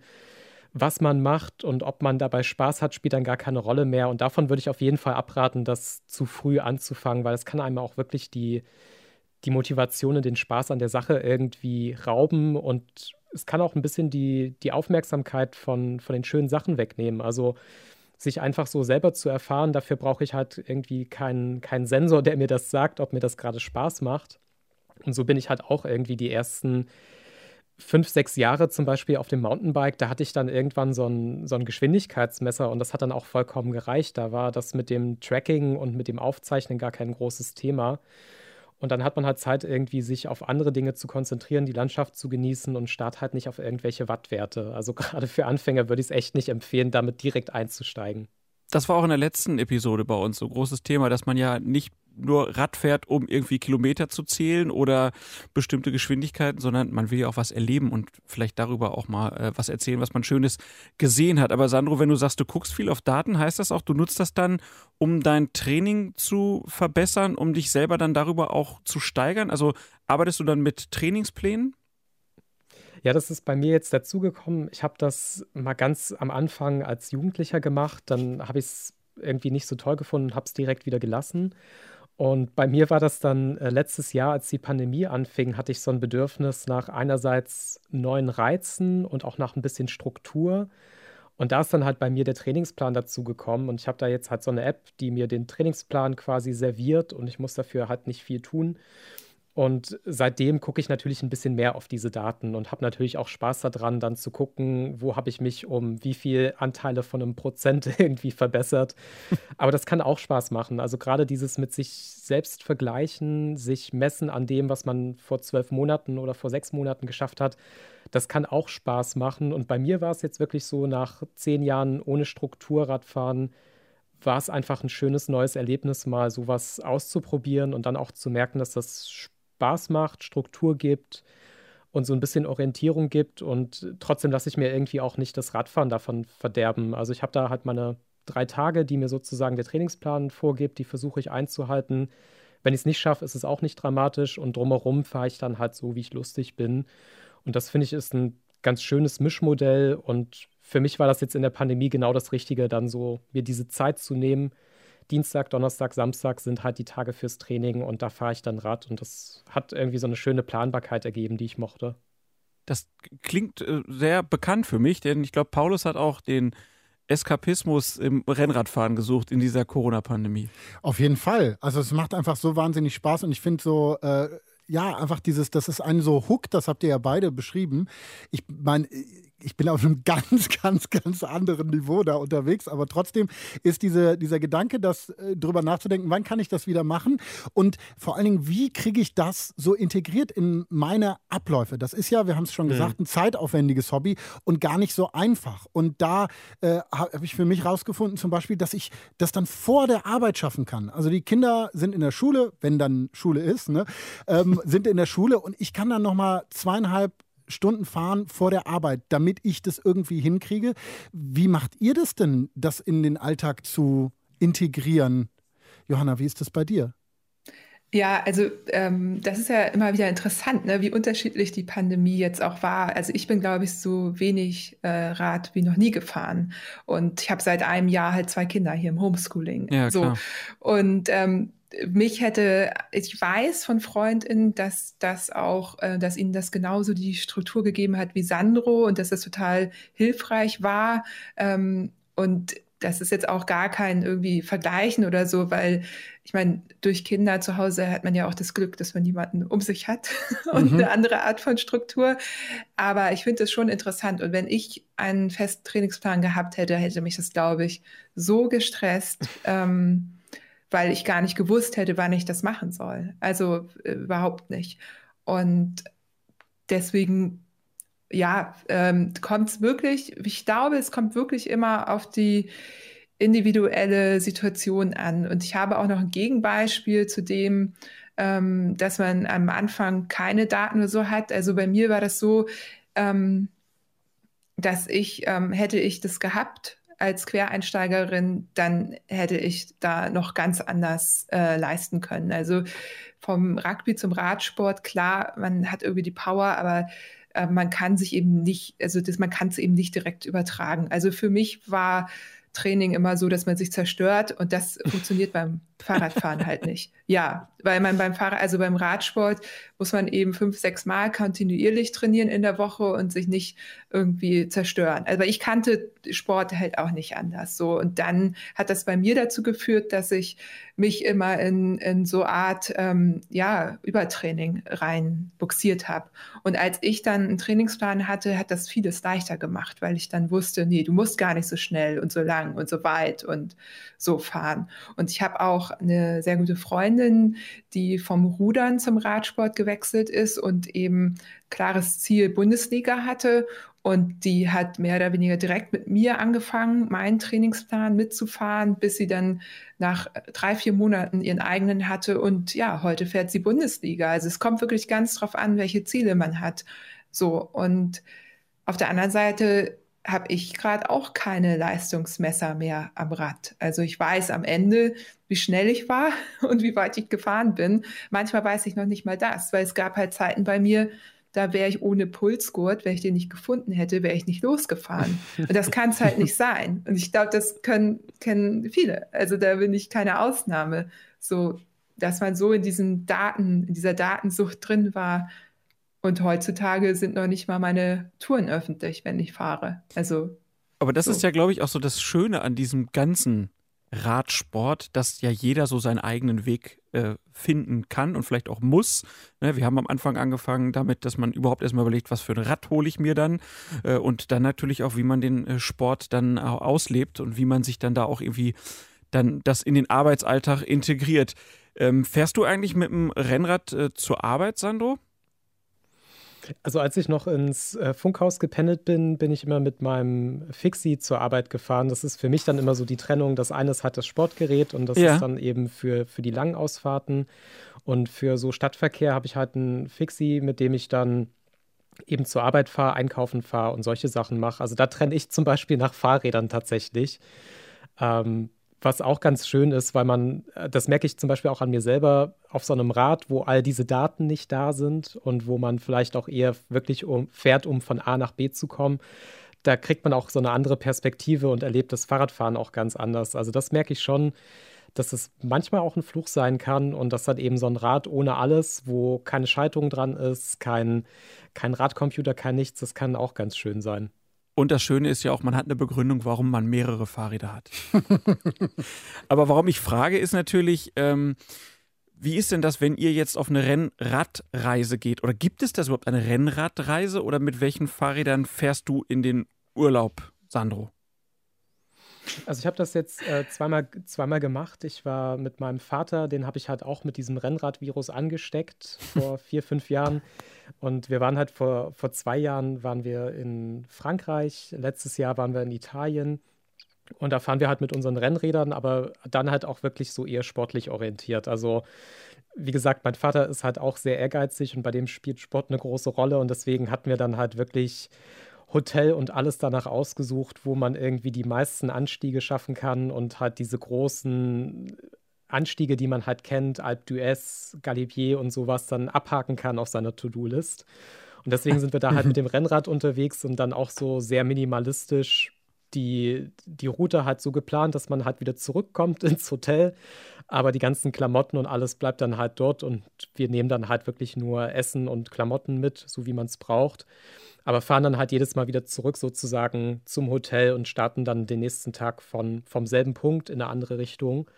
was man macht und ob man dabei Spaß hat, spielt dann gar keine Rolle mehr. Und davon würde ich auf jeden Fall abraten, das zu früh anzufangen, weil es kann einem auch wirklich die, die Motivation und den Spaß an der Sache irgendwie rauben und es kann auch ein bisschen die, die Aufmerksamkeit von, von den schönen Sachen wegnehmen. Also sich einfach so selber zu erfahren, dafür brauche ich halt irgendwie keinen, keinen Sensor, der mir das sagt, ob mir das gerade Spaß macht. Und so bin ich halt auch irgendwie die ersten fünf, sechs Jahre zum Beispiel auf dem Mountainbike, da hatte ich dann irgendwann so ein, so ein Geschwindigkeitsmesser und das hat dann auch vollkommen gereicht. Da war das mit dem Tracking und mit dem Aufzeichnen gar kein großes Thema. Und dann hat man halt Zeit, irgendwie sich auf andere Dinge zu konzentrieren, die Landschaft zu genießen und starrt halt nicht auf irgendwelche Wattwerte. Also gerade für Anfänger würde ich es echt nicht empfehlen, damit direkt einzusteigen. Das war auch in der letzten Episode bei uns so großes Thema, dass man ja nicht nur Rad fährt, um irgendwie Kilometer zu zählen oder bestimmte Geschwindigkeiten, sondern man will ja auch was erleben und vielleicht darüber auch mal äh, was erzählen, was man Schönes gesehen hat. Aber Sandro, wenn du sagst, du guckst viel auf Daten, heißt das auch, du nutzt das dann, um dein Training zu verbessern, um dich selber dann darüber auch zu steigern? Also arbeitest du dann mit Trainingsplänen? Ja, das ist bei mir jetzt dazugekommen. Ich habe das mal ganz am Anfang als Jugendlicher gemacht. Dann habe ich es irgendwie nicht so toll gefunden und habe es direkt wieder gelassen. Und bei mir war das dann äh, letztes Jahr, als die Pandemie anfing, hatte ich so ein Bedürfnis nach einerseits neuen Reizen und auch nach ein bisschen Struktur. Und da ist dann halt bei mir der Trainingsplan dazu gekommen. Und ich habe da jetzt halt so eine App, die mir den Trainingsplan quasi serviert und ich muss dafür halt nicht viel tun. Und seitdem gucke ich natürlich ein bisschen mehr auf diese Daten und habe natürlich auch Spaß daran, dann zu gucken, wo habe ich mich um wie viel Anteile von einem Prozent irgendwie verbessert. Aber das kann auch Spaß machen. Also gerade dieses mit sich selbst vergleichen, sich messen an dem, was man vor zwölf Monaten oder vor sechs Monaten geschafft hat, das kann auch Spaß machen. Und bei mir war es jetzt wirklich so, nach zehn Jahren ohne Strukturradfahren, war es einfach ein schönes neues Erlebnis, mal sowas auszuprobieren und dann auch zu merken, dass das Spaß Spaß macht, Struktur gibt und so ein bisschen Orientierung gibt. Und trotzdem lasse ich mir irgendwie auch nicht das Radfahren davon verderben. Also ich habe da halt meine drei Tage, die mir sozusagen der Trainingsplan vorgibt, die versuche ich einzuhalten. Wenn ich es nicht schaffe, ist es auch nicht dramatisch und drumherum fahre ich dann halt so, wie ich lustig bin. Und das finde ich ist ein ganz schönes Mischmodell und für mich war das jetzt in der Pandemie genau das Richtige, dann so mir diese Zeit zu nehmen, Dienstag, Donnerstag, Samstag sind halt die Tage fürs Training und da fahre ich dann Rad und das hat irgendwie so eine schöne Planbarkeit ergeben, die ich mochte. Das klingt äh, sehr bekannt für mich, denn ich glaube, Paulus hat auch den Eskapismus im Rennradfahren gesucht in dieser Corona-Pandemie. Auf jeden Fall. Also es macht einfach so wahnsinnig Spaß und ich finde so, äh, ja, einfach dieses, das ist ein so Hook, das habt ihr ja beide beschrieben. Ich meine, ich bin auf einem ganz, ganz, ganz anderen Niveau da unterwegs, aber trotzdem ist diese, dieser Gedanke, das äh, drüber nachzudenken, wann kann ich das wieder machen und vor allen Dingen, wie kriege ich das so integriert in meine Abläufe? Das ist ja, wir haben es schon mhm. gesagt, ein zeitaufwendiges Hobby und gar nicht so einfach. Und da äh, habe ich für mich rausgefunden, zum Beispiel, dass ich das dann vor der Arbeit schaffen kann. Also die Kinder sind in der Schule, wenn dann Schule ist, ne, ähm, sind in der Schule und ich kann dann nochmal zweieinhalb Stunden fahren vor der Arbeit, damit ich das irgendwie hinkriege. Wie macht ihr das denn, das in den Alltag zu integrieren? Johanna, wie ist das bei dir? Ja, also ähm, das ist ja immer wieder interessant, ne, wie unterschiedlich die Pandemie jetzt auch war. Also ich bin, glaube ich, so wenig äh, Rad wie noch nie gefahren. Und ich habe seit einem Jahr halt zwei Kinder hier im Homeschooling. Ja, so. Klar. Und ähm, mich hätte, ich weiß von FreundInnen, dass das auch, äh, dass ihnen das genauso die Struktur gegeben hat wie Sandro und dass das total hilfreich war. Ähm, und das ist jetzt auch gar kein irgendwie Vergleichen oder so, weil ich meine, durch Kinder zu Hause hat man ja auch das Glück, dass man niemanden um sich hat und mhm. eine andere Art von Struktur. Aber ich finde es schon interessant. Und wenn ich einen festen Trainingsplan gehabt hätte, hätte mich das, glaube ich, so gestresst. Ähm, weil ich gar nicht gewusst hätte, wann ich das machen soll. Also äh, überhaupt nicht. Und deswegen, ja, ähm, kommt es wirklich, ich glaube, es kommt wirklich immer auf die individuelle Situation an. Und ich habe auch noch ein Gegenbeispiel zu dem, ähm, dass man am Anfang keine Daten oder so hat. Also bei mir war das so, ähm, dass ich, ähm, hätte ich das gehabt, als Quereinsteigerin, dann hätte ich da noch ganz anders äh, leisten können. Also vom Rugby zum Radsport, klar, man hat irgendwie die Power, aber äh, man kann sich eben nicht, also das, man kann es eben nicht direkt übertragen. Also für mich war Training immer so, dass man sich zerstört und das funktioniert beim Fahrradfahren halt nicht. Ja, weil man beim Fahrrad, also beim Radsport muss man eben fünf, sechs Mal kontinuierlich trainieren in der Woche und sich nicht irgendwie zerstören. Also ich kannte Sport halt auch nicht anders. So und dann hat das bei mir dazu geführt, dass ich mich immer in, in so Art ähm, ja Übertraining rein buxiert habe. Und als ich dann einen Trainingsplan hatte, hat das vieles leichter gemacht, weil ich dann wusste, nee, du musst gar nicht so schnell und so lang und so weit und so fahren. Und ich habe auch eine sehr gute Freundin, die vom Rudern zum Radsport gewechselt ist und eben klares Ziel Bundesliga hatte. Und die hat mehr oder weniger direkt mit mir angefangen, meinen Trainingsplan mitzufahren, bis sie dann nach drei, vier Monaten ihren eigenen hatte. Und ja, heute fährt sie Bundesliga. Also es kommt wirklich ganz drauf an, welche Ziele man hat. So. Und auf der anderen Seite habe ich gerade auch keine Leistungsmesser mehr am Rad. Also ich weiß am Ende, wie schnell ich war und wie weit ich gefahren bin. Manchmal weiß ich noch nicht mal das, weil es gab halt Zeiten bei mir, da wäre ich ohne Pulsgurt, wenn ich den nicht gefunden hätte, wäre ich nicht losgefahren. Und das kann es halt nicht sein. Und ich glaube, das können, kennen viele. Also da bin ich keine Ausnahme. So, dass man so in diesen Daten, in dieser Datensucht drin war, und heutzutage sind noch nicht mal meine Touren öffentlich, wenn ich fahre. Also. Aber das so. ist ja, glaube ich, auch so das Schöne an diesem ganzen Radsport, dass ja jeder so seinen eigenen Weg äh, finden kann und vielleicht auch muss. Ne, wir haben am Anfang angefangen damit, dass man überhaupt erstmal überlegt, was für ein Rad hole ich mir dann äh, und dann natürlich auch, wie man den äh, Sport dann auslebt und wie man sich dann da auch irgendwie dann das in den Arbeitsalltag integriert. Ähm, fährst du eigentlich mit dem Rennrad zur Arbeit, Sandro? Also als ich noch ins äh, Funkhaus gependelt bin, bin ich immer mit meinem Fixie zur Arbeit gefahren. Das ist für mich dann immer so die Trennung. Das eine ist halt das Sportgerät und das ja. ist dann eben für, für die langen Ausfahrten. Und für so Stadtverkehr habe ich halt ein Fixie, mit dem ich dann eben zur Arbeit fahre, einkaufen fahre und solche Sachen mache. Also da trenne ich zum Beispiel nach Fahrrädern tatsächlich. Ähm, was auch ganz schön ist, weil man, äh, das merke ich zum Beispiel auch an mir selber, auf so einem Rad, wo all diese Daten nicht da sind und wo man vielleicht auch eher wirklich um, fährt, um von A nach B zu kommen, da kriegt man auch so eine andere Perspektive und erlebt das Fahrradfahren auch ganz anders. Also das merke ich schon, dass es manchmal auch ein Fluch sein kann und dass dann eben so ein Rad ohne alles, wo keine Schaltung dran ist, kein, kein Radcomputer, kein nichts, das kann auch ganz schön sein. Und das Schöne ist ja auch, man hat eine Begründung, warum man mehrere Fahrräder hat. Aber warum ich frage, ist natürlich, ähm, wie ist denn das, wenn ihr jetzt auf eine Rennradreise geht? Oder gibt es das überhaupt eine Rennradreise? Oder mit welchen Fahrrädern fährst du in den Urlaub, Sandro? Also ich habe das jetzt äh, zweimal, zweimal gemacht. Ich war mit meinem Vater, den habe ich halt auch mit diesem Rennradvirus angesteckt vor vier, fünf Jahren. Und wir waren halt vor, vor zwei Jahren waren wir in Frankreich, letztes Jahr waren wir in Italien. Und da fahren wir halt mit unseren Rennrädern, aber dann halt auch wirklich so eher sportlich orientiert. Also wie gesagt, mein Vater ist halt auch sehr ehrgeizig und bei dem spielt Sport eine große Rolle. Und deswegen hatten wir dann halt wirklich Hotel und alles danach ausgesucht, wo man irgendwie die meisten Anstiege schaffen kann und halt diese großen Anstiege, die man halt kennt, Alpe d'Huez, Galibier und sowas, dann abhaken kann auf seiner To-Do-List. Und deswegen sind wir da halt mit dem Rennrad unterwegs und dann auch so sehr minimalistisch die, die Route halt so geplant, dass man halt wieder zurückkommt ins Hotel. Aber die ganzen Klamotten und alles bleibt dann halt dort und wir nehmen dann halt wirklich nur Essen und Klamotten mit, so wie man es braucht aber fahren dann halt jedes Mal wieder zurück sozusagen zum Hotel und starten dann den nächsten Tag von, vom selben Punkt in eine andere Richtung.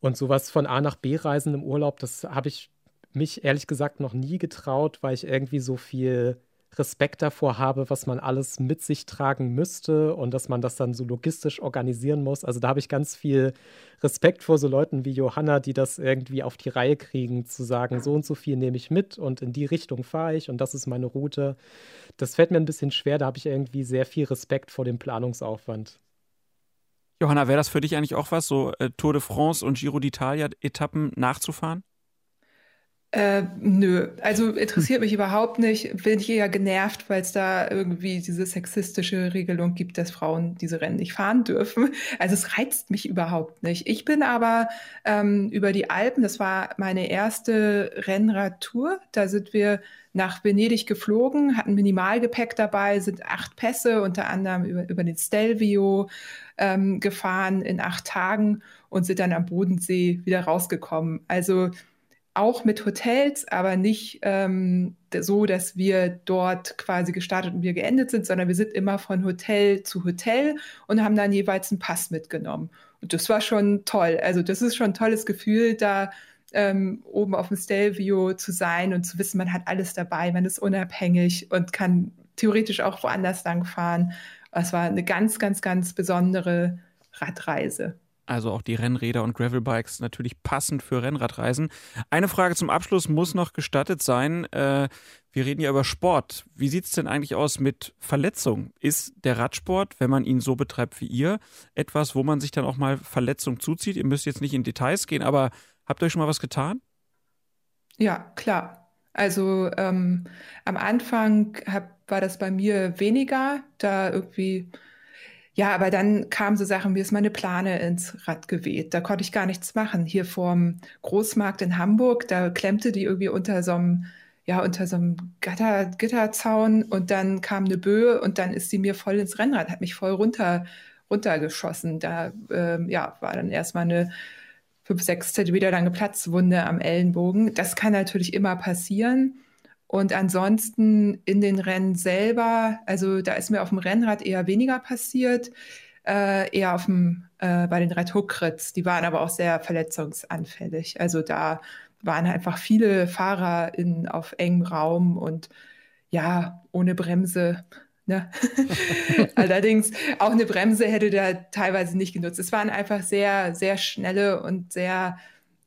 Und sowas von A nach B reisen im Urlaub, das habe ich mich ehrlich gesagt noch nie getraut, weil ich irgendwie so viel Respekt davor habe, was man alles mit sich tragen müsste und dass man das dann so logistisch organisieren muss. Also da habe ich ganz viel Respekt vor so Leuten wie Johanna, die das irgendwie auf die Reihe kriegen, zu sagen, so und so viel nehme ich mit und in die Richtung fahre ich und das ist meine Route. Das fällt mir ein bisschen schwer, da habe ich irgendwie sehr viel Respekt vor dem Planungsaufwand. Johanna, wäre das für dich eigentlich auch was, so äh, Tour de France und Giro d'Italia-Etappen nachzufahren? Äh, nö, also interessiert mich überhaupt nicht. Bin ich eher genervt, weil es da irgendwie diese sexistische Regelung gibt, dass Frauen diese Rennen nicht fahren dürfen. Also es reizt mich überhaupt nicht. Ich bin aber ähm, über die Alpen, das war meine erste Rennradtour. Da sind wir nach Venedig geflogen, hatten Minimalgepäck dabei, sind acht Pässe, unter anderem über, über den Stelvio ähm, gefahren in acht Tagen und sind dann am Bodensee wieder rausgekommen. Also auch mit Hotels, aber nicht ähm, so, dass wir dort quasi gestartet und wir geendet sind, sondern wir sind immer von Hotel zu Hotel und haben dann jeweils einen Pass mitgenommen. Und das war schon toll. Also das ist schon ein tolles Gefühl, da ähm, oben auf dem Stelvio zu sein und zu wissen, man hat alles dabei, man ist unabhängig und kann theoretisch auch woanders lang fahren. Es war eine ganz, ganz, ganz besondere Radreise also auch die Rennräder und Gravelbikes natürlich passend für Rennradreisen. Eine Frage zum Abschluss muss noch gestattet sein. Äh, wir reden ja über Sport. Wie sieht es denn eigentlich aus mit Verletzungen? Ist der Radsport, wenn man ihn so betreibt wie ihr, etwas, wo man sich dann auch mal Verletzungen zuzieht? Ihr müsst jetzt nicht in Details gehen, aber habt ihr euch schon mal was getan? Ja, klar. Also ähm, am Anfang hab, war das bei mir weniger, da irgendwie ja, aber dann kamen so Sachen wie ist meine Plane ins Rad geweht. Da konnte ich gar nichts machen. Hier vorm Großmarkt in Hamburg, da klemmte die irgendwie unter so einem, ja, unter so einem Gitter, Gitterzaun und dann kam eine Böe und dann ist sie mir voll ins Rennrad, hat mich voll runter, runtergeschossen. Da, ähm, ja, war dann erstmal eine fünf, sechs Zentimeter lange Platzwunde am Ellenbogen. Das kann natürlich immer passieren. Und ansonsten in den Rennen selber, also da ist mir auf dem Rennrad eher weniger passiert, äh, eher auf dem, äh, bei den Red Hook Rits. Die waren aber auch sehr verletzungsanfällig. Also da waren einfach viele Fahrer in, auf engem Raum und ja, ohne Bremse. Ne? Allerdings auch eine Bremse hätte da teilweise nicht genutzt. Es waren einfach sehr, sehr schnelle und sehr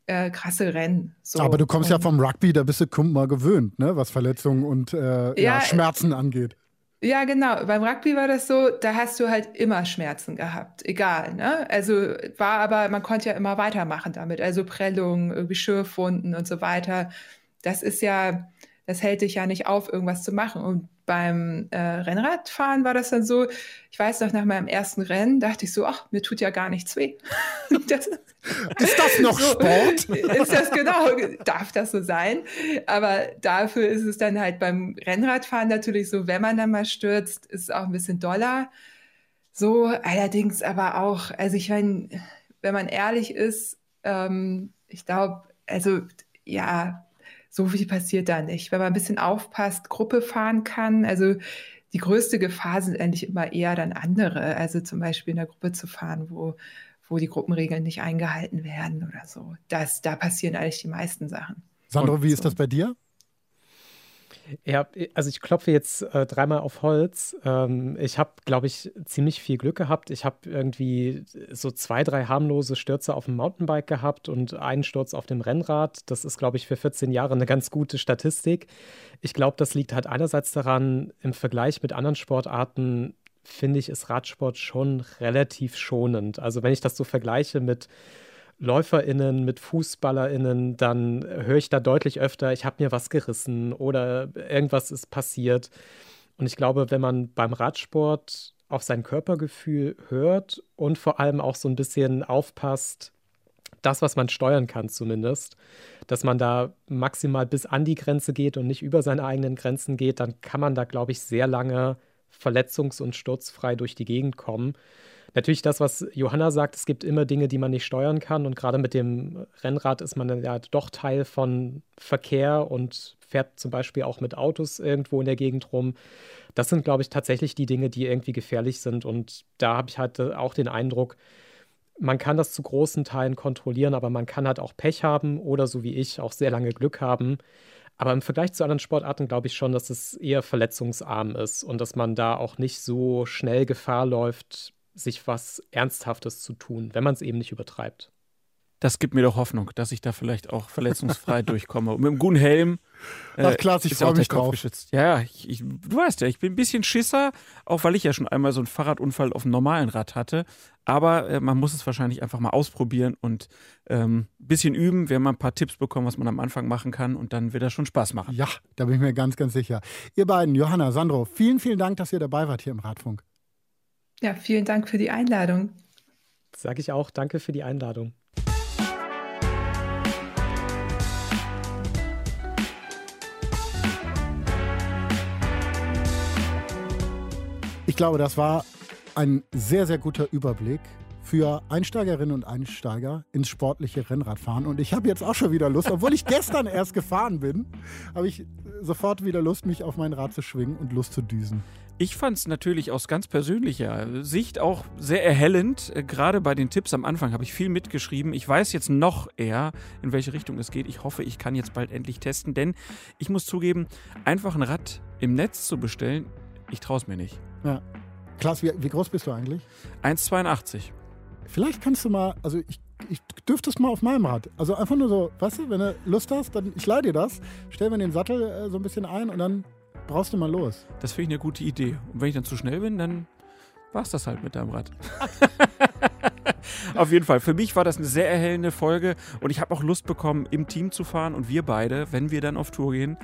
äh, krasse Rennen. So. Aber du kommst und, ja vom Rugby, da bist du mal gewöhnt, ne? was Verletzungen und äh, ja, ja, Schmerzen angeht. Ja, genau. Beim Rugby war das so, da hast du halt immer Schmerzen gehabt, egal. Ne? Also war aber, man konnte ja immer weitermachen damit. Also Prellungen, irgendwie Schürfwunden und so weiter. Das ist ja, das hält dich ja nicht auf, irgendwas zu machen. Und beim äh, Rennradfahren war das dann so, ich weiß noch, nach meinem ersten Rennen dachte ich so, ach, mir tut ja gar nichts weh. das, ist das noch so, Sport? Ist das genau, darf das so sein? Aber dafür ist es dann halt beim Rennradfahren natürlich so, wenn man dann mal stürzt, ist es auch ein bisschen doller. So, allerdings aber auch, also ich meine, wenn man ehrlich ist, ähm, ich glaube, also ja, so viel passiert da nicht. Wenn man ein bisschen aufpasst, Gruppe fahren kann, also die größte Gefahr sind eigentlich immer eher dann andere. Also zum Beispiel in der Gruppe zu fahren, wo, wo die Gruppenregeln nicht eingehalten werden oder so. Das, da passieren eigentlich die meisten Sachen. Sandro, wie ist das bei dir? Ja, also ich klopfe jetzt äh, dreimal auf Holz. Ähm, ich habe, glaube ich, ziemlich viel Glück gehabt. Ich habe irgendwie so zwei, drei harmlose Stürze auf dem Mountainbike gehabt und einen Sturz auf dem Rennrad. Das ist, glaube ich, für 14 Jahre eine ganz gute Statistik. Ich glaube, das liegt halt einerseits daran, im Vergleich mit anderen Sportarten finde ich, ist Radsport schon relativ schonend. Also wenn ich das so vergleiche mit LäuferInnen, mit FußballerInnen, dann höre ich da deutlich öfter, ich habe mir was gerissen oder irgendwas ist passiert. Und ich glaube, wenn man beim Radsport auf sein Körpergefühl hört und vor allem auch so ein bisschen aufpasst, das, was man steuern kann zumindest, dass man da maximal bis an die Grenze geht und nicht über seine eigenen Grenzen geht, dann kann man da, glaube ich, sehr lange verletzungs- und sturzfrei durch die Gegend kommen natürlich das, was Johanna sagt, es gibt immer Dinge, die man nicht steuern kann. Und gerade mit dem Rennrad ist man ja doch Teil von Verkehr und fährt zum Beispiel auch mit Autos irgendwo in der Gegend rum. Das sind, glaube ich, tatsächlich die Dinge, die irgendwie gefährlich sind. Und da habe ich halt äh, auch den Eindruck, man kann das zu großen Teilen kontrollieren, aber man kann halt auch Pech haben oder so wie ich auch sehr lange Glück haben. Aber im Vergleich zu anderen Sportarten glaube ich schon, dass es eher verletzungsarm ist und dass man da auch nicht so schnell Gefahr läuft, sich was Ernsthaftes zu tun, wenn man es eben nicht übertreibt. Das gibt mir doch Hoffnung, dass ich da vielleicht auch verletzungsfrei durchkomme. Und mit einem guten Helm. Äh, Ach klar, ich freue mich drauf. Geschützt. Ja, ich, ich, du weißt ja, ich bin ein bisschen Schisser, auch weil ich ja schon einmal so einen Fahrradunfall auf dem normalen Rad hatte. Aber äh, man muss es wahrscheinlich einfach mal ausprobieren und ein ähm, bisschen üben. Wir haben mal ein paar Tipps bekommen, was man am Anfang machen kann und dann wird das schon Spaß machen. Ja, da bin ich mir ganz, ganz sicher. Ihr beiden, Johanna, Sandro, vielen, vielen Dank, dass ihr dabei wart hier im Radfunk. Ja, vielen Dank für die Einladung. Sage ich auch, danke für die Einladung. Ich glaube, das war ein sehr, sehr guter Überblick für Einsteigerinnen und Einsteiger ins sportliche Rennradfahren. Und ich habe jetzt auch schon wieder Lust, obwohl ich gestern erst gefahren bin, habe ich sofort wieder Lust, mich auf mein Rad zu schwingen und Lust zu düsen. Ich fand es natürlich aus ganz persönlicher Sicht auch sehr erhellend. Äh, gerade bei den Tipps am Anfang habe ich viel mitgeschrieben. Ich weiß jetzt noch eher, in welche Richtung es geht. Ich hoffe, ich kann jetzt bald endlich testen, denn ich muss zugeben, einfach ein Rad im Netz zu bestellen, ich traue es mir nicht. Ja. Klaas, wie, wie groß bist du eigentlich? 1,82. Vielleicht kannst du mal, also ich ich dürfte es mal auf meinem Rad. Also einfach nur so, weißt du, wenn du Lust hast, dann ich leih dir das, stell mir den Sattel äh, so ein bisschen ein und dann brauchst du mal los. Das finde ich eine gute Idee. Und wenn ich dann zu schnell bin, dann war es das halt mit deinem Rad. Auf jeden Fall, für mich war das eine sehr erhellende Folge und ich habe auch Lust bekommen, im Team zu fahren und wir beide, wenn wir dann auf Tour gehen,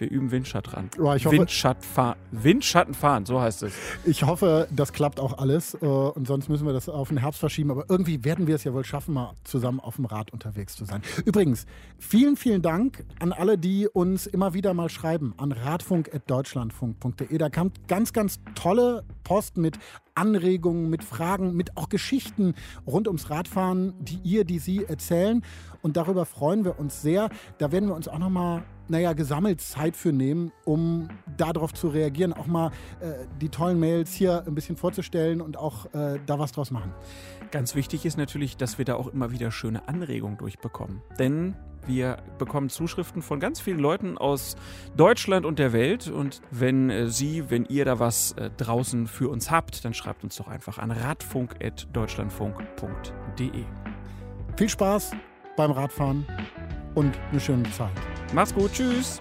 wir üben Windschatten Ja, ich hoffe, Windschatten, fahren, Windschatten fahren, so heißt es. Ich hoffe, das klappt auch alles äh, und sonst müssen wir das auf den Herbst verschieben. Aber irgendwie werden wir es ja wohl schaffen, mal zusammen auf dem Rad unterwegs zu sein. Übrigens, vielen, vielen Dank an alle, die uns immer wieder mal schreiben an radfunk.deutschlandfunk.de. Da kam ganz, ganz tolle Post mit Anregungen, mit Fragen, mit auch Geschichten rund ums Radfahren, die ihr, die Sie erzählen. Und darüber freuen wir uns sehr. Da werden wir uns auch nochmal naja, gesammelt Zeit für nehmen, um darauf zu reagieren, auch mal äh, die tollen Mails hier ein bisschen vorzustellen und auch äh, da was draus machen. Ganz wichtig ist natürlich, dass wir da auch immer wieder schöne Anregungen durchbekommen. Denn wir bekommen Zuschriften von ganz vielen Leuten aus Deutschland und der Welt. Und wenn äh, Sie, wenn ihr da was äh, draußen für uns habt, dann schreibt uns doch einfach an radfunk.deutschlandfunk.de. Viel Spaß beim Radfahren und eine schöne Zeit. Mach's gut, tschüss.